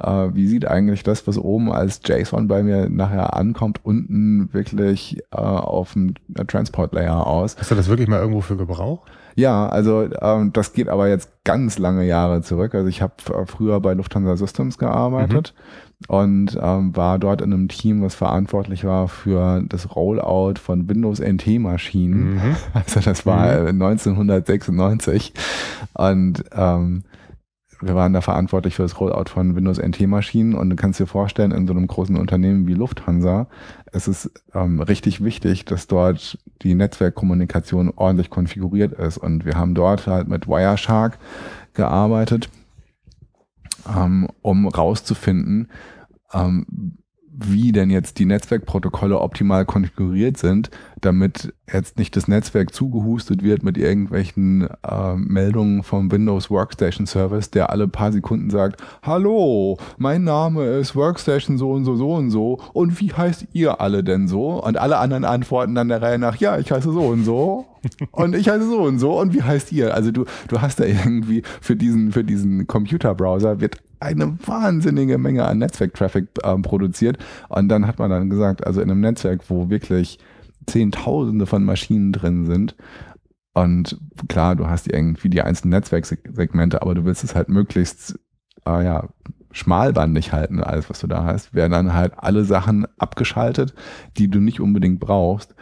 äh, wie sieht eigentlich das, was oben als JSON bei mir nachher ankommt, unten wirklich äh, auf dem Transport Layer aus. Hast du das wirklich mal irgendwo für gebraucht? Ja, also ähm, das geht aber jetzt ganz lange Jahre zurück. Also ich habe äh, früher bei Lufthansa Systems gearbeitet mhm. und ähm, war dort in einem Team, was verantwortlich war für das Rollout von Windows NT-Maschinen. Mhm. Also das war mhm. 1996 und ähm, wir waren da verantwortlich für das Rollout von Windows NT-Maschinen und du kannst dir vorstellen, in so einem großen Unternehmen wie Lufthansa, es ist ähm, richtig wichtig, dass dort die Netzwerkkommunikation ordentlich konfiguriert ist. Und wir haben dort halt mit Wireshark gearbeitet, ähm, um rauszufinden, ähm, wie denn jetzt die Netzwerkprotokolle optimal konfiguriert sind, damit jetzt nicht das Netzwerk zugehustet wird mit irgendwelchen äh, Meldungen vom Windows Workstation Service, der alle paar Sekunden sagt, hallo, mein Name ist Workstation so und so, so und so und wie heißt ihr alle denn so? Und alle anderen antworten dann der Reihe nach, ja, ich heiße so und so und ich heiße so und so und wie heißt ihr? Also du, du hast da irgendwie für diesen, für diesen Computerbrowser wird eine wahnsinnige Menge an Netzwerktraffic äh, produziert. Und dann hat man dann gesagt, also in einem Netzwerk, wo wirklich Zehntausende von Maschinen drin sind, und klar, du hast irgendwie die einzelnen Netzwerksegmente, aber du willst es halt möglichst äh, ja, schmalbandig halten, alles, was du da hast, werden dann halt alle Sachen abgeschaltet, die du nicht unbedingt brauchst.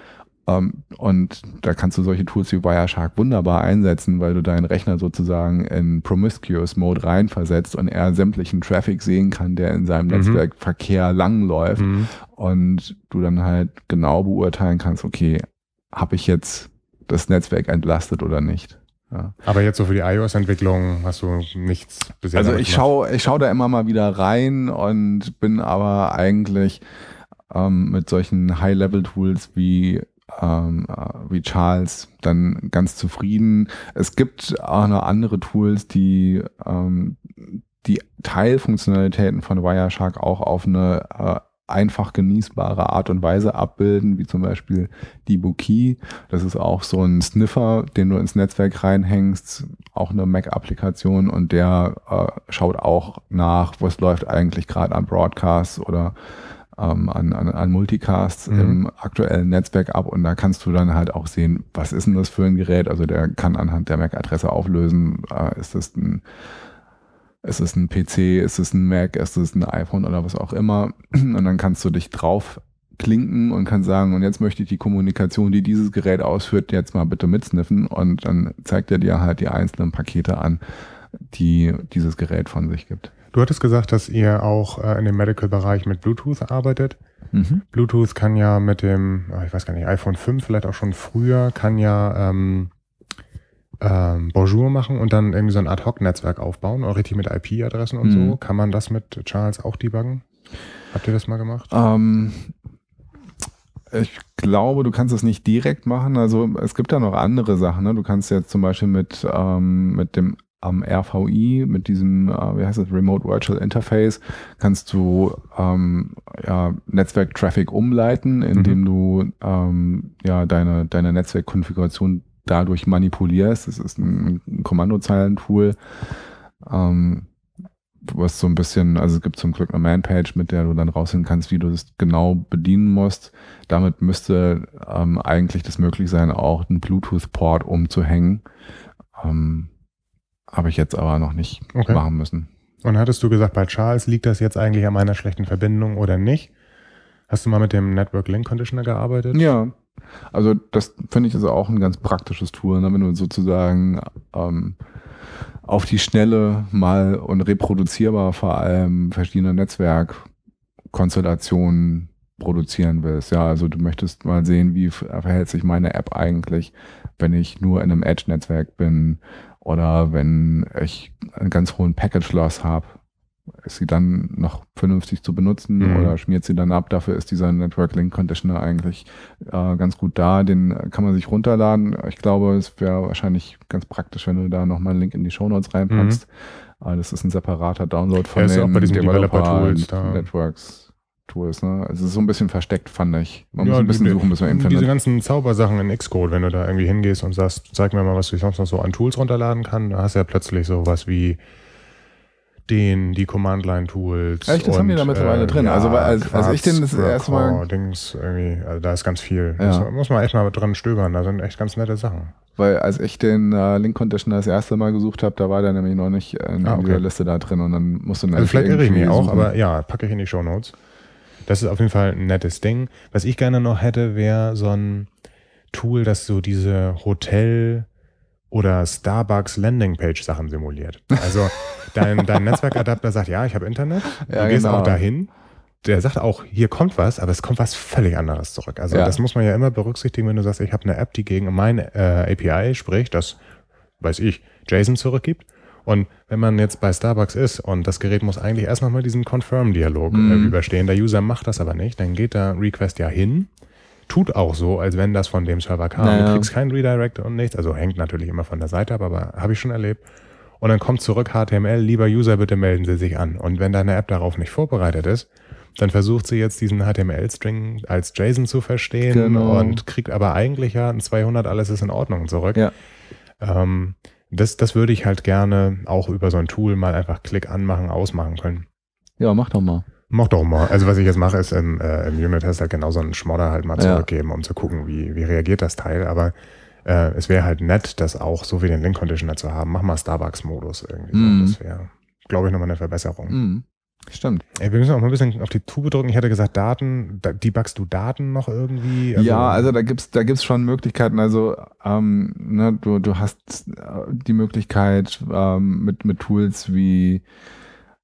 Um, ähm, und da kannst du solche Tools wie Wireshark wunderbar einsetzen, weil du deinen Rechner sozusagen in Promiscuous Mode reinversetzt und er sämtlichen Traffic sehen kann, der in seinem mhm. Netzwerkverkehr langläuft mhm. und du dann halt genau beurteilen kannst, okay, habe ich jetzt das Netzwerk entlastet oder nicht? Ja. Aber jetzt so für die iOS-Entwicklung hast du nichts bisher Also ich schaue ich schau da immer mal wieder rein und bin aber eigentlich ähm, mit solchen High-Level-Tools wie ähm, äh, wie Charles dann ganz zufrieden. Es gibt auch noch andere Tools, die ähm, die Teilfunktionalitäten von Wireshark auch auf eine äh, einfach genießbare Art und Weise abbilden, wie zum Beispiel die Bookie. Das ist auch so ein Sniffer, den du ins Netzwerk reinhängst, auch eine Mac-Applikation und der äh, schaut auch nach, was läuft eigentlich gerade an Broadcasts oder ähm, an, an, an Multicasts mhm. im aktuellen Netzwerk ab und da kannst du dann halt auch sehen, was ist denn das für ein Gerät? Also der kann anhand der MAC-Adresse auflösen, äh, ist das ein ist es ein PC, ist es ein Mac, ist es ein iPhone oder was auch immer. Und dann kannst du dich drauf klinken und kannst sagen, und jetzt möchte ich die Kommunikation, die dieses Gerät ausführt, jetzt mal bitte mitsniffen und dann zeigt er dir halt die einzelnen Pakete an, die dieses Gerät von sich gibt. Du hattest gesagt, dass ihr auch äh, in dem Medical-Bereich mit Bluetooth arbeitet. Mhm. Bluetooth kann ja mit dem, ah, ich weiß gar nicht, iPhone 5, vielleicht auch schon früher, kann ja ähm, ähm, Bonjour machen und dann irgendwie so ein Ad-Hoc-Netzwerk aufbauen, auch richtig mit IP-Adressen und mhm. so. Kann man das mit Charles auch debuggen? Habt ihr das mal gemacht? Ähm, ich glaube, du kannst es nicht direkt machen. Also es gibt da noch andere Sachen. Ne? Du kannst jetzt zum Beispiel mit, ähm, mit dem am RVI mit diesem, äh, wie heißt das, Remote Virtual Interface, kannst du ähm, ja, Netzwerk-Traffic umleiten, indem mhm. du ähm, ja deine, deine Netzwerkkonfiguration dadurch manipulierst. Das ist ein, Kommandozeilentool, ähm, was so ein bisschen, also es gibt zum Glück eine Man-Page, mit der du dann rausfinden kannst, wie du das genau bedienen musst. Damit müsste ähm, eigentlich das möglich sein, auch einen Bluetooth-Port umzuhängen. Ähm, habe ich jetzt aber noch nicht okay. machen müssen. Und hattest du gesagt, bei Charles liegt das jetzt eigentlich an meiner schlechten Verbindung oder nicht? Hast du mal mit dem Network Link Conditioner gearbeitet? Ja. Also das finde ich ist auch ein ganz praktisches Tool, ne? wenn du sozusagen ähm, auf die Schnelle mal und reproduzierbar vor allem verschiedene Netzwerkkonstellationen produzieren willst. Ja, also du möchtest mal sehen, wie verhält sich meine App eigentlich, wenn ich nur in einem Edge-Netzwerk bin oder wenn ich einen ganz hohen Package-Loss habe, ist sie dann noch vernünftig zu benutzen mhm. oder schmiert sie dann ab. Dafür ist dieser Network Link Conditioner eigentlich äh, ganz gut da. Den kann man sich runterladen. Ich glaube, es wäre wahrscheinlich ganz praktisch, wenn du da nochmal einen Link in die Show Notes reinpackst. Mhm. das ist ein separater Download von ja, den auch bei diesen Developer Tools Networks. Tools, ne? Also es ist so ein bisschen versteckt, fand ich. Man ja, muss ein bisschen die, suchen, bis man eben findet. Diese ganzen Zaubersachen in Xcode, wenn du da irgendwie hingehst und sagst, zeig mir mal, was ich sonst noch so an Tools runterladen kann, da hast du ja plötzlich sowas wie den, die Command-Line-Tools. Echt, das und, haben die da mittlerweile äh, drin. also, als, Quartz, als ich den das erste Mal. Dings irgendwie, also da ist ganz viel. Ja. Das muss man echt mal dran stöbern. Da sind echt ganz nette Sachen. Weil als ich den äh, Link Conditioner das erste Mal gesucht habe, da war der nämlich noch nicht in ah, okay. dieser Liste da drin und dann musst du Also vielleicht irre ich mich auch, aber ja, packe ich in die Show Notes. Das ist auf jeden Fall ein nettes Ding. Was ich gerne noch hätte, wäre so ein Tool, das so diese Hotel- oder Starbucks Landingpage Sachen simuliert. Also dein, dein Netzwerkadapter sagt, ja, ich habe Internet, du ja, gehst genau. auch dahin. Der sagt auch, hier kommt was, aber es kommt was völlig anderes zurück. Also ja. das muss man ja immer berücksichtigen, wenn du sagst, ich habe eine App, die gegen mein äh, API spricht, das, weiß ich, JSON zurückgibt. Und wenn man jetzt bei Starbucks ist und das Gerät muss eigentlich erst nochmal diesen Confirm-Dialog äh, mhm. überstehen, der User macht das aber nicht, dann geht der Request ja hin, tut auch so, als wenn das von dem Server kam. Naja. Du kriegst keinen Redirect und nichts. Also hängt natürlich immer von der Seite ab, aber habe ich schon erlebt. Und dann kommt zurück HTML, lieber User, bitte melden Sie sich an. Und wenn deine App darauf nicht vorbereitet ist, dann versucht sie jetzt diesen HTML-String als JSON zu verstehen genau. und kriegt aber eigentlich ja ein 200, alles ist in Ordnung zurück. Ja. Ähm, das, das würde ich halt gerne auch über so ein Tool mal einfach Klick anmachen, ausmachen können. Ja, mach doch mal. Mach doch mal. Also was ich jetzt mache, ist im, äh, im Unit-Test halt genau so einen Schmodder halt mal zurückgeben, ja. um zu gucken, wie, wie reagiert das Teil. Aber äh, es wäre halt nett, das auch so wie den Link-Conditioner zu haben. Mach mal Starbucks-Modus irgendwie. Mm. So. Das wäre, glaube ich, nochmal eine Verbesserung. Mm. Stimmt. Ey, wir müssen auch mal ein bisschen auf die Tube drücken. Ich hätte gesagt, Daten, da, debuggst du Daten noch irgendwie? Also ja, also da gibt's da gibt's schon Möglichkeiten. Also ähm, ne, du, du hast äh, die Möglichkeit ähm, mit, mit Tools wie,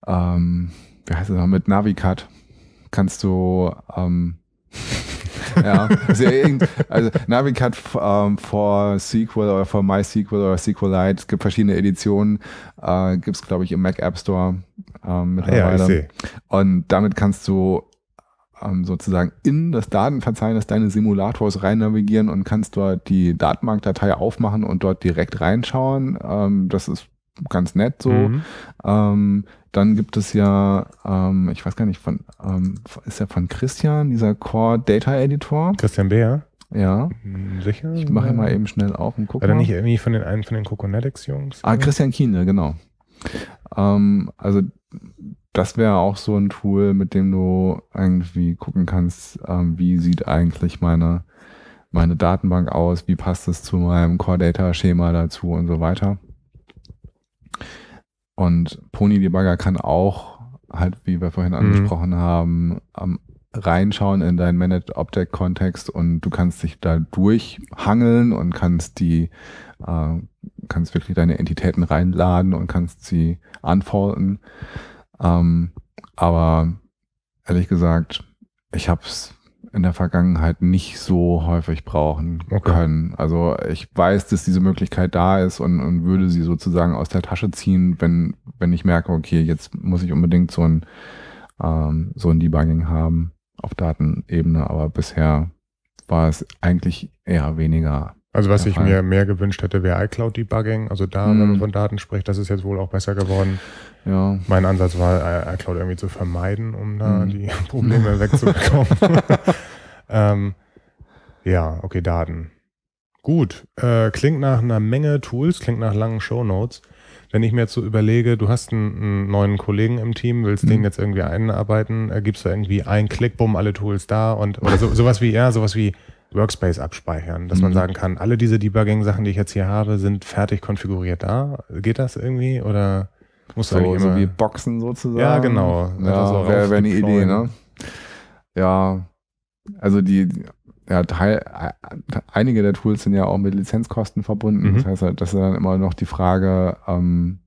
ähm, wie heißt es noch, mit Navicat kannst du ähm, ja, also, also Navicat ähm, for SQL oder for MySQL oder SQLite, es gibt verschiedene Editionen, äh, gibt es glaube ich im Mac App Store ähm, mittlerweile. Ah, ja, Und damit kannst du ähm, sozusagen in das Datenverzeichnis deines Simulators rein navigieren und kannst dort die Datenbankdatei aufmachen und dort direkt reinschauen. Ähm, das ist ganz nett so. Mhm. Ähm, dann gibt es ja, ähm, ich weiß gar nicht, von, ähm, ist ja von Christian, dieser Core Data Editor. Christian Beer? Ja. Hm, sicher? Ich mache mal eben schnell auf und gucke. Oder nicht irgendwie von den einen von den Coconetics-Jungs? Ah, Christian Kiene, genau. Ähm, also das wäre auch so ein Tool, mit dem du irgendwie gucken kannst, ähm, wie sieht eigentlich meine, meine Datenbank aus, wie passt es zu meinem Core Data Schema dazu und so weiter. Und Pony Debugger kann auch halt, wie wir vorhin mhm. angesprochen haben, ähm, reinschauen in deinen Managed Object Kontext und du kannst dich da durchhangeln und kannst die, äh, kannst wirklich deine Entitäten reinladen und kannst sie unfolden. Ähm, aber ehrlich gesagt, ich habe es in der Vergangenheit nicht so häufig brauchen okay. können. Also ich weiß, dass diese Möglichkeit da ist und, und würde sie sozusagen aus der Tasche ziehen, wenn, wenn ich merke, okay, jetzt muss ich unbedingt so ein, ähm, so ein Debugging haben auf Datenebene, aber bisher war es eigentlich eher weniger also was ich mir mehr gewünscht hätte, wäre iCloud-Debugging. Also da, mhm. wenn man von Daten spricht, das ist jetzt wohl auch besser geworden. Ja. Mein Ansatz war, iCloud irgendwie zu vermeiden, um da mhm. die Probleme wegzubekommen. ähm, ja, okay, Daten. Gut, äh, klingt nach einer Menge Tools, klingt nach langen Shownotes. Wenn ich mir jetzt so überlege, du hast einen, einen neuen Kollegen im Team, willst mhm. den jetzt irgendwie einarbeiten, äh, gibst du irgendwie einen Klick, bumm, alle Tools da und oder so, sowas wie, ja, sowas wie Workspace abspeichern, dass mhm. man sagen kann, alle diese Debugging-Sachen, die ich jetzt hier habe, sind fertig konfiguriert da. Geht das irgendwie oder muss so, immer so wie Boxen sozusagen? Ja, genau. Ja, wäre wär eine Idee, ne? Ja, also die, ja, Teil, einige der Tools sind ja auch mit Lizenzkosten verbunden. Mhm. Das heißt, halt, das ist dann immer noch die Frage, ähm,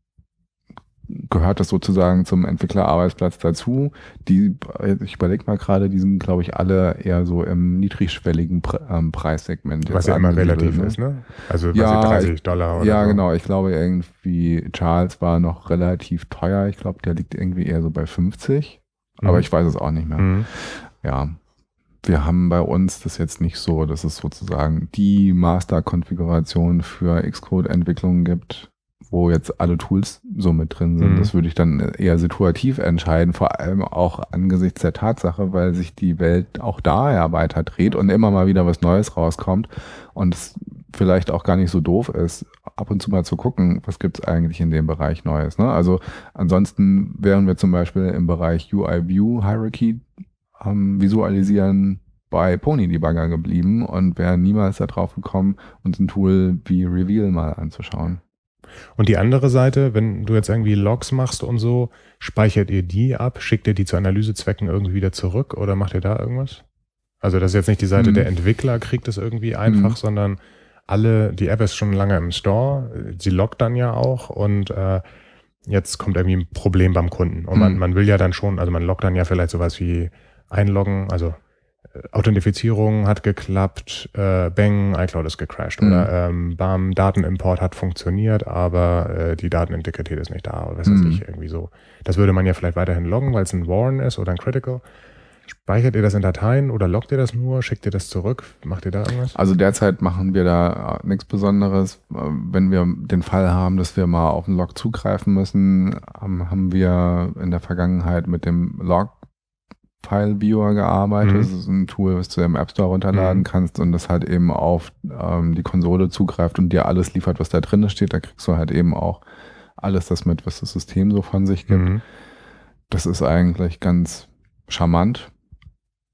gehört das sozusagen zum Entwicklerarbeitsplatz dazu. Die, ich überlege mal gerade, die sind, glaube ich, alle eher so im niedrigschwelligen Pre ähm, Preissegment. Was ja immer relativ ne? ist, ne? Also ja, 30 Dollar oder Ja, so. genau. Ich glaube irgendwie, Charles war noch relativ teuer. Ich glaube, der liegt irgendwie eher so bei 50. Mhm. Aber ich weiß es auch nicht mehr. Mhm. Ja. Wir haben bei uns das jetzt nicht so, dass es sozusagen die Master-Konfiguration für Xcode-Entwicklungen gibt wo jetzt alle Tools so mit drin sind. Mhm. Das würde ich dann eher situativ entscheiden, vor allem auch angesichts der Tatsache, weil sich die Welt auch da ja weiter dreht und immer mal wieder was Neues rauskommt und es vielleicht auch gar nicht so doof ist, ab und zu mal zu gucken, was gibt es eigentlich in dem Bereich Neues. Ne? Also ansonsten wären wir zum Beispiel im Bereich UI-View Hierarchy ähm, visualisieren bei Pony Debugger geblieben und wären niemals darauf gekommen, uns ein Tool wie Reveal mal anzuschauen. Und die andere Seite, wenn du jetzt irgendwie Logs machst und so, speichert ihr die ab, schickt ihr die zu Analysezwecken irgendwie wieder zurück oder macht ihr da irgendwas? Also das ist jetzt nicht die Seite mhm. der Entwickler, kriegt es irgendwie einfach, mhm. sondern alle, die App ist schon lange im Store, sie loggt dann ja auch und äh, jetzt kommt irgendwie ein Problem beim Kunden. Und man, mhm. man will ja dann schon, also man loggt dann ja vielleicht sowas wie einloggen, also Authentifizierung hat geklappt, äh, Bang, iCloud ist gecrashed mhm. oder ähm, BAM, Datenimport hat funktioniert, aber äh, die Datenintegrität ist nicht da oder was weiß mhm. ich, irgendwie so. Das würde man ja vielleicht weiterhin loggen, weil es ein Warn ist oder ein Critical. Speichert ihr das in Dateien oder loggt ihr das nur? Schickt ihr das zurück? Macht ihr da irgendwas? Also derzeit machen wir da äh, nichts Besonderes. Äh, wenn wir den Fall haben, dass wir mal auf den Log zugreifen müssen, haben wir in der Vergangenheit mit dem Log File Viewer gearbeitet. Mhm. Das ist ein Tool, was du im App Store runterladen mhm. kannst und das halt eben auf ähm, die Konsole zugreift und dir alles liefert, was da drin steht. Da kriegst du halt eben auch alles das mit, was das System so von sich gibt. Mhm. Das ist eigentlich ganz charmant.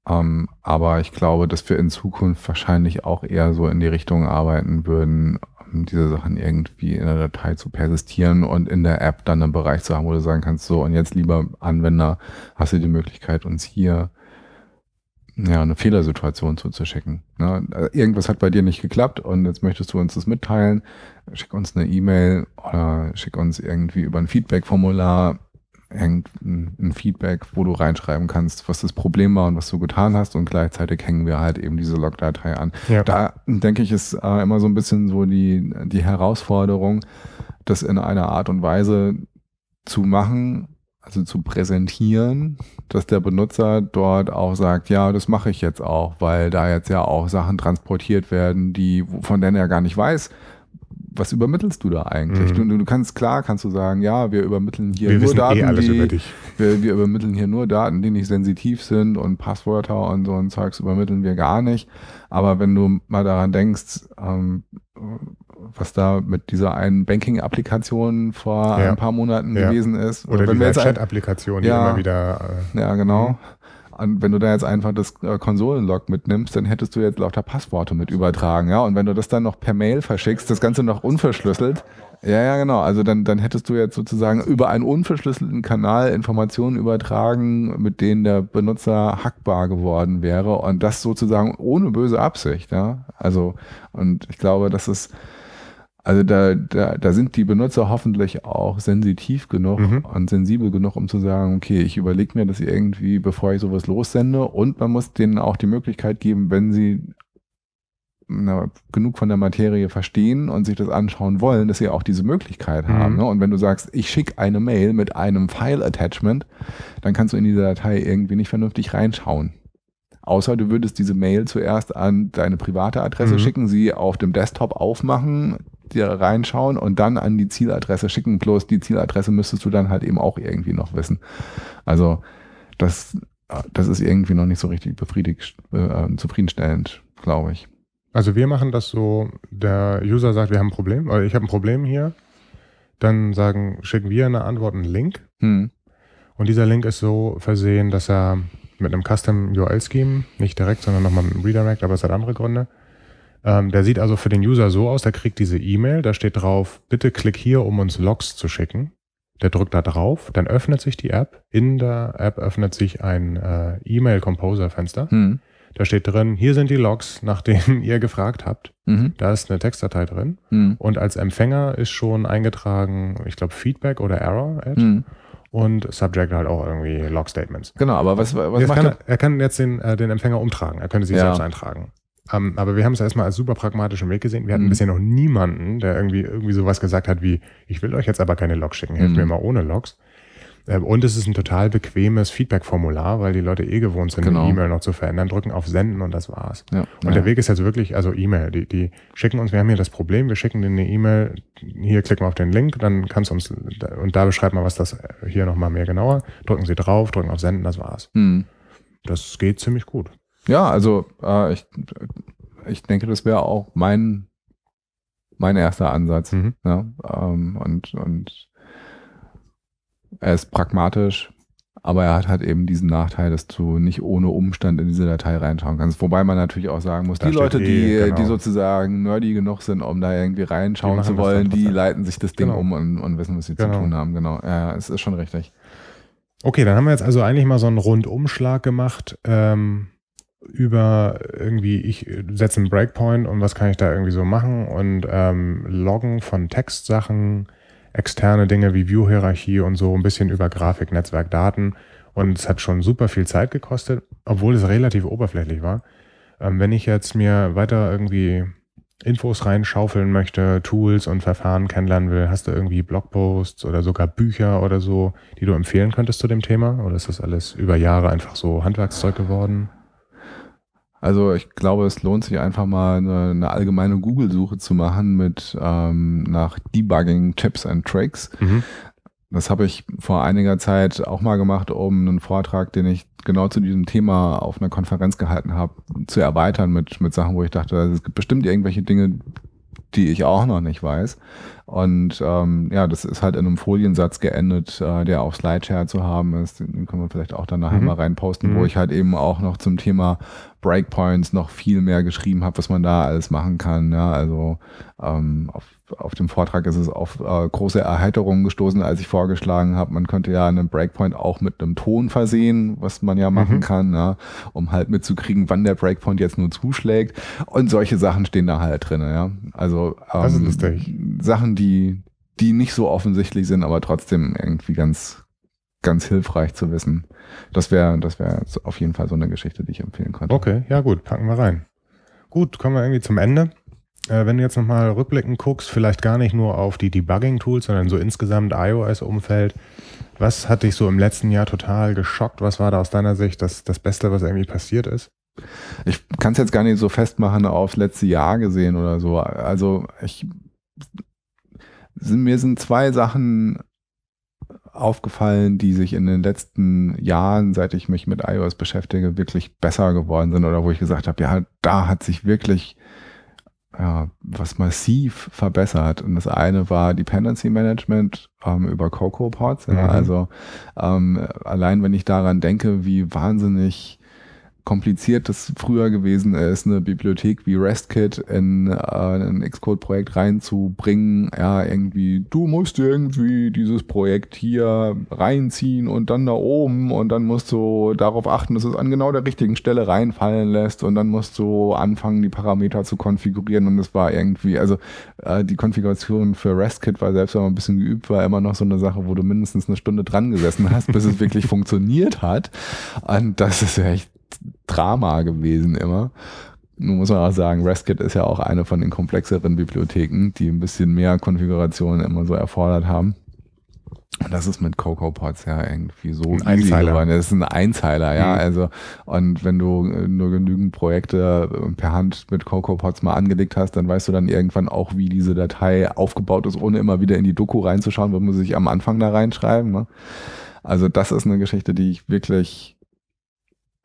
Ähm, aber ich glaube, dass wir in Zukunft wahrscheinlich auch eher so in die Richtung arbeiten würden, diese Sachen irgendwie in der Datei zu persistieren und in der App dann einen Bereich zu haben, wo du sagen kannst, so und jetzt lieber Anwender, hast du die Möglichkeit, uns hier ja, eine Fehlersituation zuzuschicken. Ne? Irgendwas hat bei dir nicht geklappt und jetzt möchtest du uns das mitteilen. Schick uns eine E-Mail oder schick uns irgendwie über ein Feedback-Formular irgendein Feedback, wo du reinschreiben kannst, was das Problem war und was du getan hast und gleichzeitig hängen wir halt eben diese Logdatei an. Ja. Da denke ich, ist äh, immer so ein bisschen so die, die Herausforderung, das in einer Art und Weise zu machen, also zu präsentieren, dass der Benutzer dort auch sagt, ja, das mache ich jetzt auch, weil da jetzt ja auch Sachen transportiert werden, die von denen er gar nicht weiß, was übermittelst du da eigentlich? Mhm. Du, du, kannst klar, kannst du sagen, ja, wir übermitteln hier wir nur eh Daten, eh die, wir, wir, übermitteln hier nur Daten, die nicht sensitiv sind und Passwörter und so ein Zeugs übermitteln wir gar nicht. Aber wenn du mal daran denkst, ähm, was da mit dieser einen Banking-Applikation vor ja. ein paar Monaten ja. gewesen ist. Oder, Oder die Chat-Applikation, die ja, immer wieder. Äh, ja, genau. Und wenn du da jetzt einfach das äh, Konsolenlog mitnimmst, dann hättest du jetzt lauter Passworte mit übertragen, ja. Und wenn du das dann noch per Mail verschickst, das Ganze noch unverschlüsselt, ja, ja, genau. Also dann, dann hättest du jetzt sozusagen über einen unverschlüsselten Kanal Informationen übertragen, mit denen der Benutzer hackbar geworden wäre und das sozusagen ohne böse Absicht, ja. Also, und ich glaube, das ist, also da, da, da sind die Benutzer hoffentlich auch sensitiv genug mhm. und sensibel genug, um zu sagen, okay, ich überlege mir das irgendwie, bevor ich sowas lossende. Und man muss denen auch die Möglichkeit geben, wenn sie na, genug von der Materie verstehen und sich das anschauen wollen, dass sie auch diese Möglichkeit mhm. haben. Ne? Und wenn du sagst, ich schicke eine Mail mit einem File-Attachment, dann kannst du in diese Datei irgendwie nicht vernünftig reinschauen. Außer du würdest diese Mail zuerst an deine private Adresse mhm. schicken, sie auf dem Desktop aufmachen, dir reinschauen und dann an die Zieladresse schicken. Bloß die Zieladresse müsstest du dann halt eben auch irgendwie noch wissen. Also das, das ist irgendwie noch nicht so richtig befriedigt, äh, zufriedenstellend, glaube ich. Also wir machen das so, der User sagt, wir haben ein Problem, oder ich habe ein Problem hier. Dann sagen, schicken wir eine Antwort, einen Link. Hm. Und dieser Link ist so versehen, dass er mit einem Custom URL-Scheme, nicht direkt, sondern nochmal mit einem Redirect, aber es hat andere Gründe, ähm, der sieht also für den User so aus, der kriegt diese E-Mail, da steht drauf, bitte klick hier, um uns Logs zu schicken. Der drückt da drauf, dann öffnet sich die App. In der App öffnet sich ein äh, E-Mail-Composer-Fenster. Hm. Da steht drin, hier sind die Logs, nach denen ihr gefragt habt. Mhm. Da ist eine Textdatei drin. Mhm. Und als Empfänger ist schon eingetragen, ich glaube, Feedback oder Error. Mhm. Und Subject halt auch irgendwie Log-Statements. Genau, aber was, was macht kann er? Er kann jetzt den, äh, den Empfänger umtragen. Er könnte sich ja. selbst eintragen. Ähm, aber wir haben es erstmal als super pragmatischen Weg gesehen. Wir hatten mhm. bisher noch niemanden, der irgendwie, irgendwie sowas gesagt hat wie, ich will euch jetzt aber keine Logs schicken, helft mhm. mir mal ohne Logs. Ähm, und es ist ein total bequemes Feedback-Formular, weil die Leute eh gewohnt sind, genau. eine E-Mail noch zu verändern, drücken auf Senden und das war's. Ja. Und ja. der Weg ist jetzt wirklich, also E-Mail, die, die schicken uns, wir haben hier das Problem, wir schicken denen eine E-Mail, hier klicken wir auf den Link, dann kannst du uns, und da beschreibt man was das hier nochmal mehr genauer, drücken sie drauf, drücken auf Senden, das war's. Mhm. Das geht ziemlich gut. Ja, also äh, ich, ich denke, das wäre auch mein, mein erster Ansatz. Mhm. Ja, ähm, und, und er ist pragmatisch, aber er hat halt eben diesen Nachteil, dass du nicht ohne Umstand in diese Datei reinschauen kannst. Wobei man natürlich auch sagen muss, da die Leute, die, genau. die sozusagen nerdy genug sind, um da irgendwie reinschauen zu wollen, die leiten sich das Ding genau. um und, und, wissen, was sie genau. zu tun haben. Genau. Ja, es ist schon richtig. Okay, dann haben wir jetzt also eigentlich mal so einen Rundumschlag gemacht. Ähm, über irgendwie, ich setze einen Breakpoint und was kann ich da irgendwie so machen und ähm, Loggen von Textsachen, externe Dinge wie View-Hierarchie und so, ein bisschen über Grafik, Netzwerk, Daten. Und es hat schon super viel Zeit gekostet, obwohl es relativ oberflächlich war. Ähm, wenn ich jetzt mir weiter irgendwie Infos reinschaufeln möchte, Tools und Verfahren kennenlernen will, hast du irgendwie Blogposts oder sogar Bücher oder so, die du empfehlen könntest zu dem Thema? Oder ist das alles über Jahre einfach so Handwerkszeug geworden? Also ich glaube, es lohnt sich einfach mal eine, eine allgemeine Google-Suche zu machen mit ähm, nach Debugging Tips and Tricks. Mhm. Das habe ich vor einiger Zeit auch mal gemacht, um einen Vortrag, den ich genau zu diesem Thema auf einer Konferenz gehalten habe, zu erweitern mit, mit Sachen, wo ich dachte, es gibt bestimmt irgendwelche Dinge, die ich auch noch nicht weiß. Und ähm, ja, das ist halt in einem Foliensatz geendet, äh, der auf Slideshare zu haben ist. Den können wir vielleicht auch dann nachher mhm. mal reinposten, mhm. wo ich halt eben auch noch zum Thema Breakpoints noch viel mehr geschrieben habe, was man da alles machen kann. Ja, also ähm, auf auf dem Vortrag ist es auf äh, große Erheiterungen gestoßen, als ich vorgeschlagen habe, man könnte ja einen Breakpoint auch mit einem Ton versehen, was man ja machen mhm. kann, ja, um halt mitzukriegen, wann der Breakpoint jetzt nur zuschlägt. Und solche Sachen stehen da halt drin, ja. Also ähm, Sachen, die, die nicht so offensichtlich sind, aber trotzdem irgendwie ganz, ganz hilfreich zu wissen. Das wäre das wäre auf jeden Fall so eine Geschichte, die ich empfehlen könnte. Okay, ja gut, packen wir rein. Gut, kommen wir irgendwie zum Ende. Äh, wenn du jetzt nochmal rückblickend guckst, vielleicht gar nicht nur auf die Debugging-Tools, sondern so insgesamt iOS-Umfeld, was hat dich so im letzten Jahr total geschockt? Was war da aus deiner Sicht das, das Beste, was irgendwie passiert ist? Ich kann es jetzt gar nicht so festmachen aufs letzte Jahr gesehen oder so. Also ich mir sind zwei Sachen aufgefallen, die sich in den letzten Jahren, seit ich mich mit iOS beschäftige, wirklich besser geworden sind oder wo ich gesagt habe, ja, da hat sich wirklich ja, was massiv verbessert. Und das eine war Dependency Management ähm, über CocoaPods. Ja, mhm. Also ähm, allein wenn ich daran denke, wie wahnsinnig kompliziert das früher gewesen ist, eine Bibliothek wie RESTKit in äh, ein Xcode-Projekt reinzubringen. Ja, irgendwie, du musst irgendwie dieses Projekt hier reinziehen und dann da oben und dann musst du darauf achten, dass es an genau der richtigen Stelle reinfallen lässt und dann musst du anfangen, die Parameter zu konfigurieren und es war irgendwie, also äh, die Konfiguration für RESTKit war selbst wenn man ein bisschen geübt war, immer noch so eine Sache, wo du mindestens eine Stunde dran gesessen hast, bis es wirklich funktioniert hat. Und das ist echt Drama gewesen immer. Nun muss man auch sagen, RESTKit ist ja auch eine von den komplexeren Bibliotheken, die ein bisschen mehr Konfiguration immer so erfordert haben. Und das ist mit CocoaPods ja irgendwie so ein Einzeiler. Geworden. Das ist ein Einzeiler, ja. Mhm. Also, und wenn du nur genügend Projekte per Hand mit CocoaPods mal angelegt hast, dann weißt du dann irgendwann auch, wie diese Datei aufgebaut ist, ohne immer wieder in die Doku reinzuschauen, wo man sich am Anfang da reinschreiben. Ne? Also, das ist eine Geschichte, die ich wirklich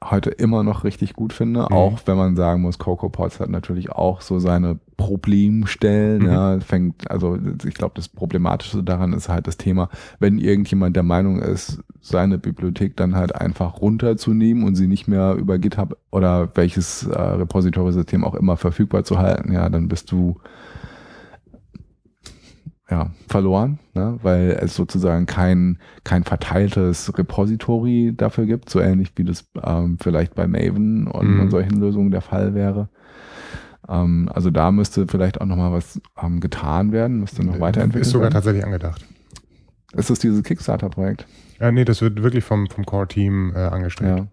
heute immer noch richtig gut finde, mhm. auch wenn man sagen muss, Coco Pots hat natürlich auch so seine Problemstellen. Mhm. Ja, fängt, also ich glaube, das Problematische daran ist halt das Thema, wenn irgendjemand der Meinung ist, seine Bibliothek dann halt einfach runterzunehmen und sie nicht mehr über GitHub oder welches äh, Repository-System auch immer verfügbar zu halten, ja, dann bist du ja, verloren, ne? weil es sozusagen kein, kein verteiltes Repository dafür gibt, so ähnlich wie das ähm, vielleicht bei Maven und, mhm. solchen Lösungen der Fall wäre. Ähm, also da müsste vielleicht auch nochmal was ähm, getan werden, müsste noch weiterentwickelt Ist sogar werden. tatsächlich angedacht. Ist das dieses Kickstarter-Projekt? Ja, nee, das wird wirklich vom, vom Core-Team äh, angestrebt. Ja.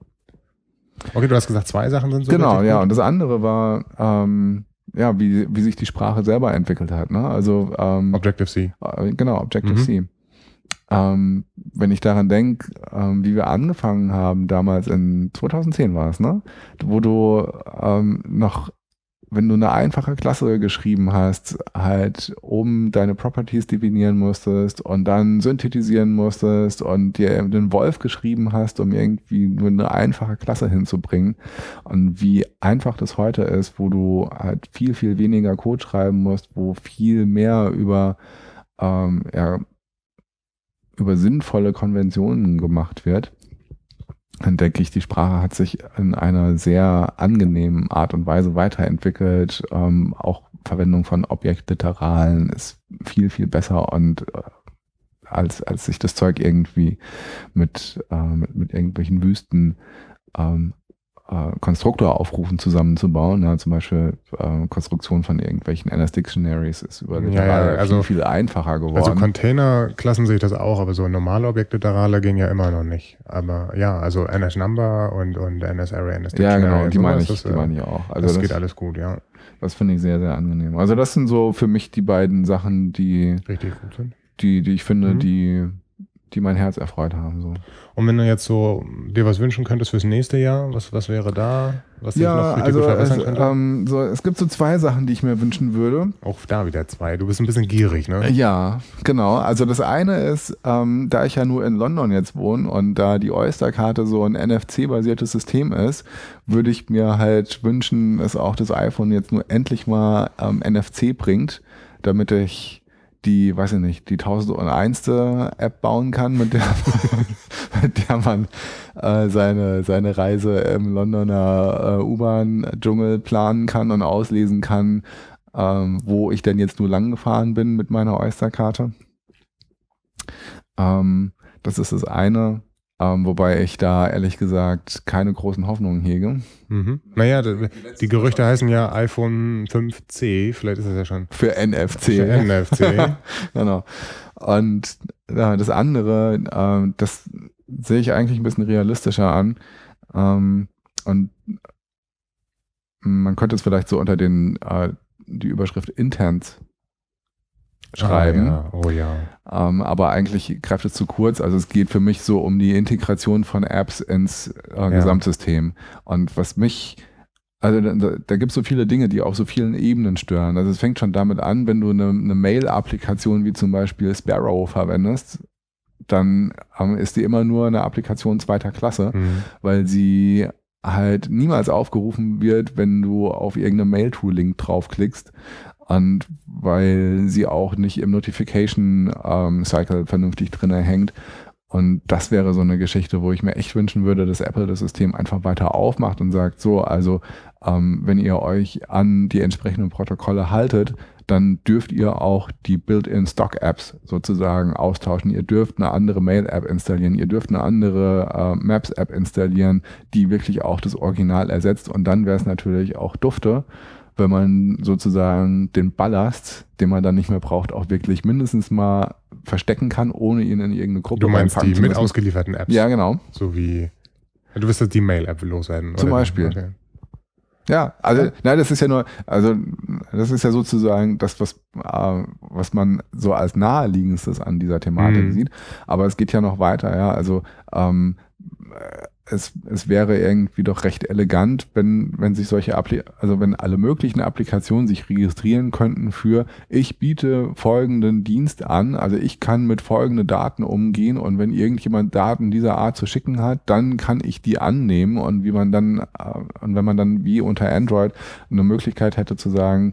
Okay, du hast gesagt, zwei Sachen sind so. Genau, ja. Und das andere war, ähm, ja, wie, wie sich die Sprache selber entwickelt hat. Ne? Also ähm, Objective-C. Äh, genau, Objective-C. Mhm. Ähm, wenn ich daran denke, ähm, wie wir angefangen haben, damals in 2010 war es, ne? Wo du ähm, noch wenn du eine einfache Klasse geschrieben hast, halt um deine Properties definieren musstest und dann synthetisieren musstest und dir den Wolf geschrieben hast, um irgendwie nur eine einfache Klasse hinzubringen. Und wie einfach das heute ist, wo du halt viel, viel weniger Code schreiben musst, wo viel mehr über, ähm, ja, über sinnvolle Konventionen gemacht wird dann denke ich, die Sprache hat sich in einer sehr angenehmen Art und Weise weiterentwickelt. Ähm, auch Verwendung von Objektliteralen ist viel, viel besser und äh, als, als sich das Zeug irgendwie mit, äh, mit, mit irgendwelchen Wüsten ähm, äh, Konstruktor aufrufen, zusammenzubauen. Ne? Zum Beispiel äh, Konstruktion von irgendwelchen NS-Dictionaries ist über ja, ja, also, viel, viel, einfacher geworden. Also Container klassen sich das auch, aber so normale Objekte der Literale ging ja immer noch nicht. Aber ja, also NS-Number und, und NS-Array, NS-Dictionary. Ja, genau, die meine ich, das, die äh, meine ich auch. Also das, das geht alles gut, ja. Das finde ich sehr, sehr angenehm. Also das sind so für mich die beiden Sachen, die... Richtig gut sind. Die, die ich finde, mhm. die die mein Herz erfreut haben. So. Und wenn du jetzt so dir was wünschen könntest fürs nächste Jahr, was, was wäre da, was ja, noch also verbessern es, könnte? Ähm, so, es gibt so zwei Sachen, die ich mir wünschen würde. Auch da wieder zwei. Du bist ein bisschen gierig, ne? Ja, genau. Also das eine ist, ähm, da ich ja nur in London jetzt wohne und da die Oyster-Karte so ein NFC-basiertes System ist, würde ich mir halt wünschen, dass auch das iPhone jetzt nur endlich mal ähm, NFC bringt, damit ich die, weiß ich nicht, die 1001. App bauen kann, mit der, mit der man äh, seine, seine Reise im Londoner äh, U-Bahn-Dschungel planen kann und auslesen kann, ähm, wo ich denn jetzt nur lang gefahren bin mit meiner Oyster-Karte. Ähm, das ist das eine. Ähm, wobei ich da ehrlich gesagt keine großen Hoffnungen hege. Mhm. Naja, die Gerüchte heißen ja iPhone 5C, vielleicht ist es ja schon. Für NFC. Für NFC. genau. Und äh, das andere, äh, das sehe ich eigentlich ein bisschen realistischer an. Ähm, und man könnte es vielleicht so unter den äh, die Überschrift Intents schreiben. Ah, ja. Oh ja. Ähm, aber eigentlich greift es zu kurz. Also es geht für mich so um die Integration von Apps ins äh, Ja. Gesamtsystem. Und was mich, also da, da gibt es so viele Dinge, die auf so vielen Ebenen stören. Also es fängt schon damit an, wenn du eine, eine Mail-Applikation wie zum Beispiel Sparrow verwendest, dann ähm, ist die immer nur eine Applikation zweiter Klasse Mhm. weil sie halt niemals aufgerufen wird, wenn du auf irgendeine Mail-Tool-Link draufklickst und weil sie auch nicht im Notification-Cycle vernünftig drin hängt. Und das wäre so eine Geschichte, wo ich mir echt wünschen würde, dass Apple das System einfach weiter aufmacht und sagt, so, also ähm, wenn ihr euch an die entsprechenden Protokolle haltet, dann dürft ihr auch die Built-in Stock-Apps sozusagen austauschen. Ihr dürft eine andere Mail-App installieren, ihr dürft eine andere äh, Maps-App installieren, die wirklich auch das Original ersetzt. Und dann wäre es natürlich auch dufte, wenn man sozusagen den Ballast, den man dann nicht mehr braucht, auch wirklich mindestens mal verstecken kann, ohne ihn in irgendeine Gruppe Du meinst die zu mit ausgelieferten Apps? Ja, genau. So wie. Du wirst jetzt die Mail-App loswerden. Zum? Beispiel. Okay. Ja, also, nein, das ist ja nur, also, das ist ja sozusagen das, was, äh, was man so als naheliegendstes an dieser Thematik Mhm. sieht. Aber es geht ja noch weiter, ja. Also, ähm, äh, es, es wäre irgendwie doch recht elegant, wenn, wenn sich solche Appli also wenn alle möglichen Applikationen sich registrieren könnten für, ich biete folgenden Dienst an, also ich kann mit folgenden Daten umgehen und wenn irgendjemand Daten dieser Art zu schicken hat, dann kann ich die annehmen und wie man dann, äh, und wenn man dann wie unter Android eine Möglichkeit hätte zu sagen,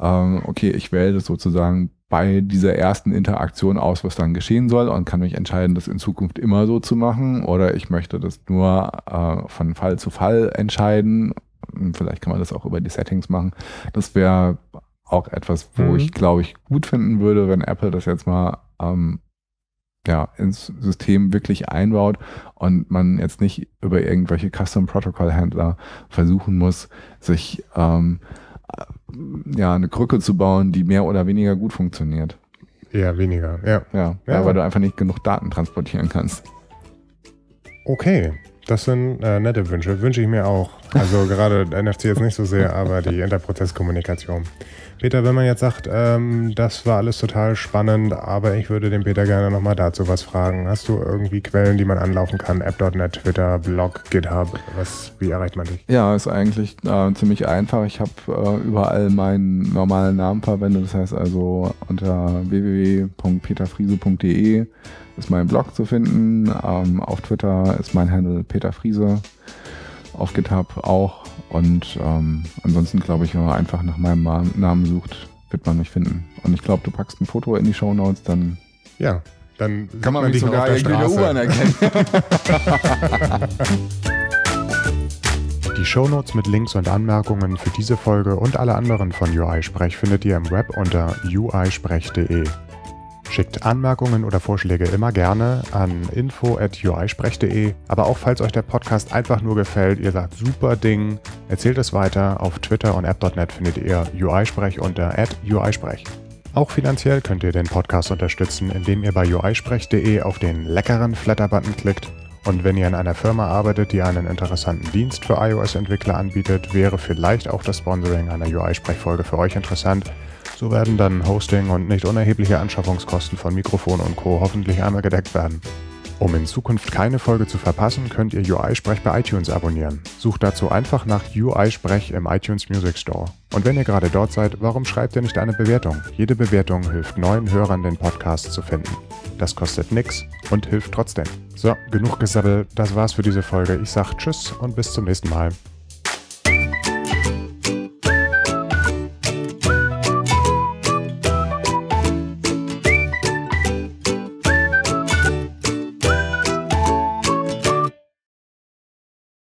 ähm, okay, ich wähle das sozusagen bei dieser ersten Interaktion aus, was dann geschehen soll und kann mich entscheiden, das in Zukunft immer so zu machen oder ich möchte das nur äh, von Fall zu Fall entscheiden. Und Vielleicht kann man das auch über die Settings machen. Das wäre auch etwas, wo Mhm. ich glaube ich gut finden würde, wenn Apple das jetzt mal ähm, ja, ins System wirklich einbaut und man jetzt nicht über irgendwelche Custom Protocol Händler versuchen muss, sich ähm, ja, eine Krücke zu bauen, die mehr oder weniger gut funktioniert. Eher weniger, ja. Ja, Ja. ja. weil du einfach nicht genug Daten transportieren kannst. Okay, das sind äh, nette Wünsche. Wünsche ich mir auch. Also gerade NFC jetzt nicht so sehr, aber die Interprozesskommunikation. Peter, wenn man jetzt sagt, ähm, das war alles total spannend, aber ich würde den Peter gerne nochmal dazu was fragen. Hast du irgendwie Quellen, die man anlaufen kann? App.net, Twitter, Blog, GitHub? Was, wie erreicht man dich? Ja, ist eigentlich äh, ziemlich einfach. Ich habe äh, überall meinen normalen Namen verwendet. Das heißt also unter www.peterfriese.de ist mein Blog zu finden. Ähm, auf Twitter ist mein Handle Peter Friese. Auf GitHub auch. Und ähm, ansonsten glaube ich, wenn man einfach nach meinem Namen sucht, wird man mich finden. Und ich glaube, du packst ein Foto in die Show Notes, dann Ja, dann kann man mich dich sogar irgendwie der. U-Bahn erkennen. Die Shownotes mit Links und Anmerkungen für diese Folge und alle anderen von UI Sprech findet ihr im Web unter uisprech.de. Schickt Anmerkungen oder Vorschläge immer gerne an info.uisprech.de, aber auch falls euch der Podcast einfach nur gefällt, ihr sagt super Ding, erzählt es weiter. Auf Twitter und app.net findet ihr UI-Sprech unter @uisprech. Auch finanziell könnt ihr den Podcast unterstützen, indem ihr bei uisprech.de auf den leckeren Flatter-Button klickt und wenn ihr in einer Firma arbeitet, die einen interessanten Dienst für iOS-Entwickler anbietet, wäre vielleicht auch das Sponsoring einer UI-Sprechfolge für euch interessant. So werden dann Hosting und nicht unerhebliche Anschaffungskosten von Mikrofon und Co. hoffentlich einmal gedeckt werden. Um in Zukunft keine Folge zu verpassen, könnt ihr UI-Sprech bei iTunes abonnieren. Sucht dazu einfach nach UI-Sprech im iTunes Music Store. Und wenn ihr gerade dort seid, warum schreibt ihr nicht eine Bewertung? Jede Bewertung hilft neuen Hörern, den Podcast zu finden. Das kostet nix und hilft trotzdem. So, genug gesabbelt, das war's für diese Folge. Ich sag Tschüss und bis zum nächsten Mal.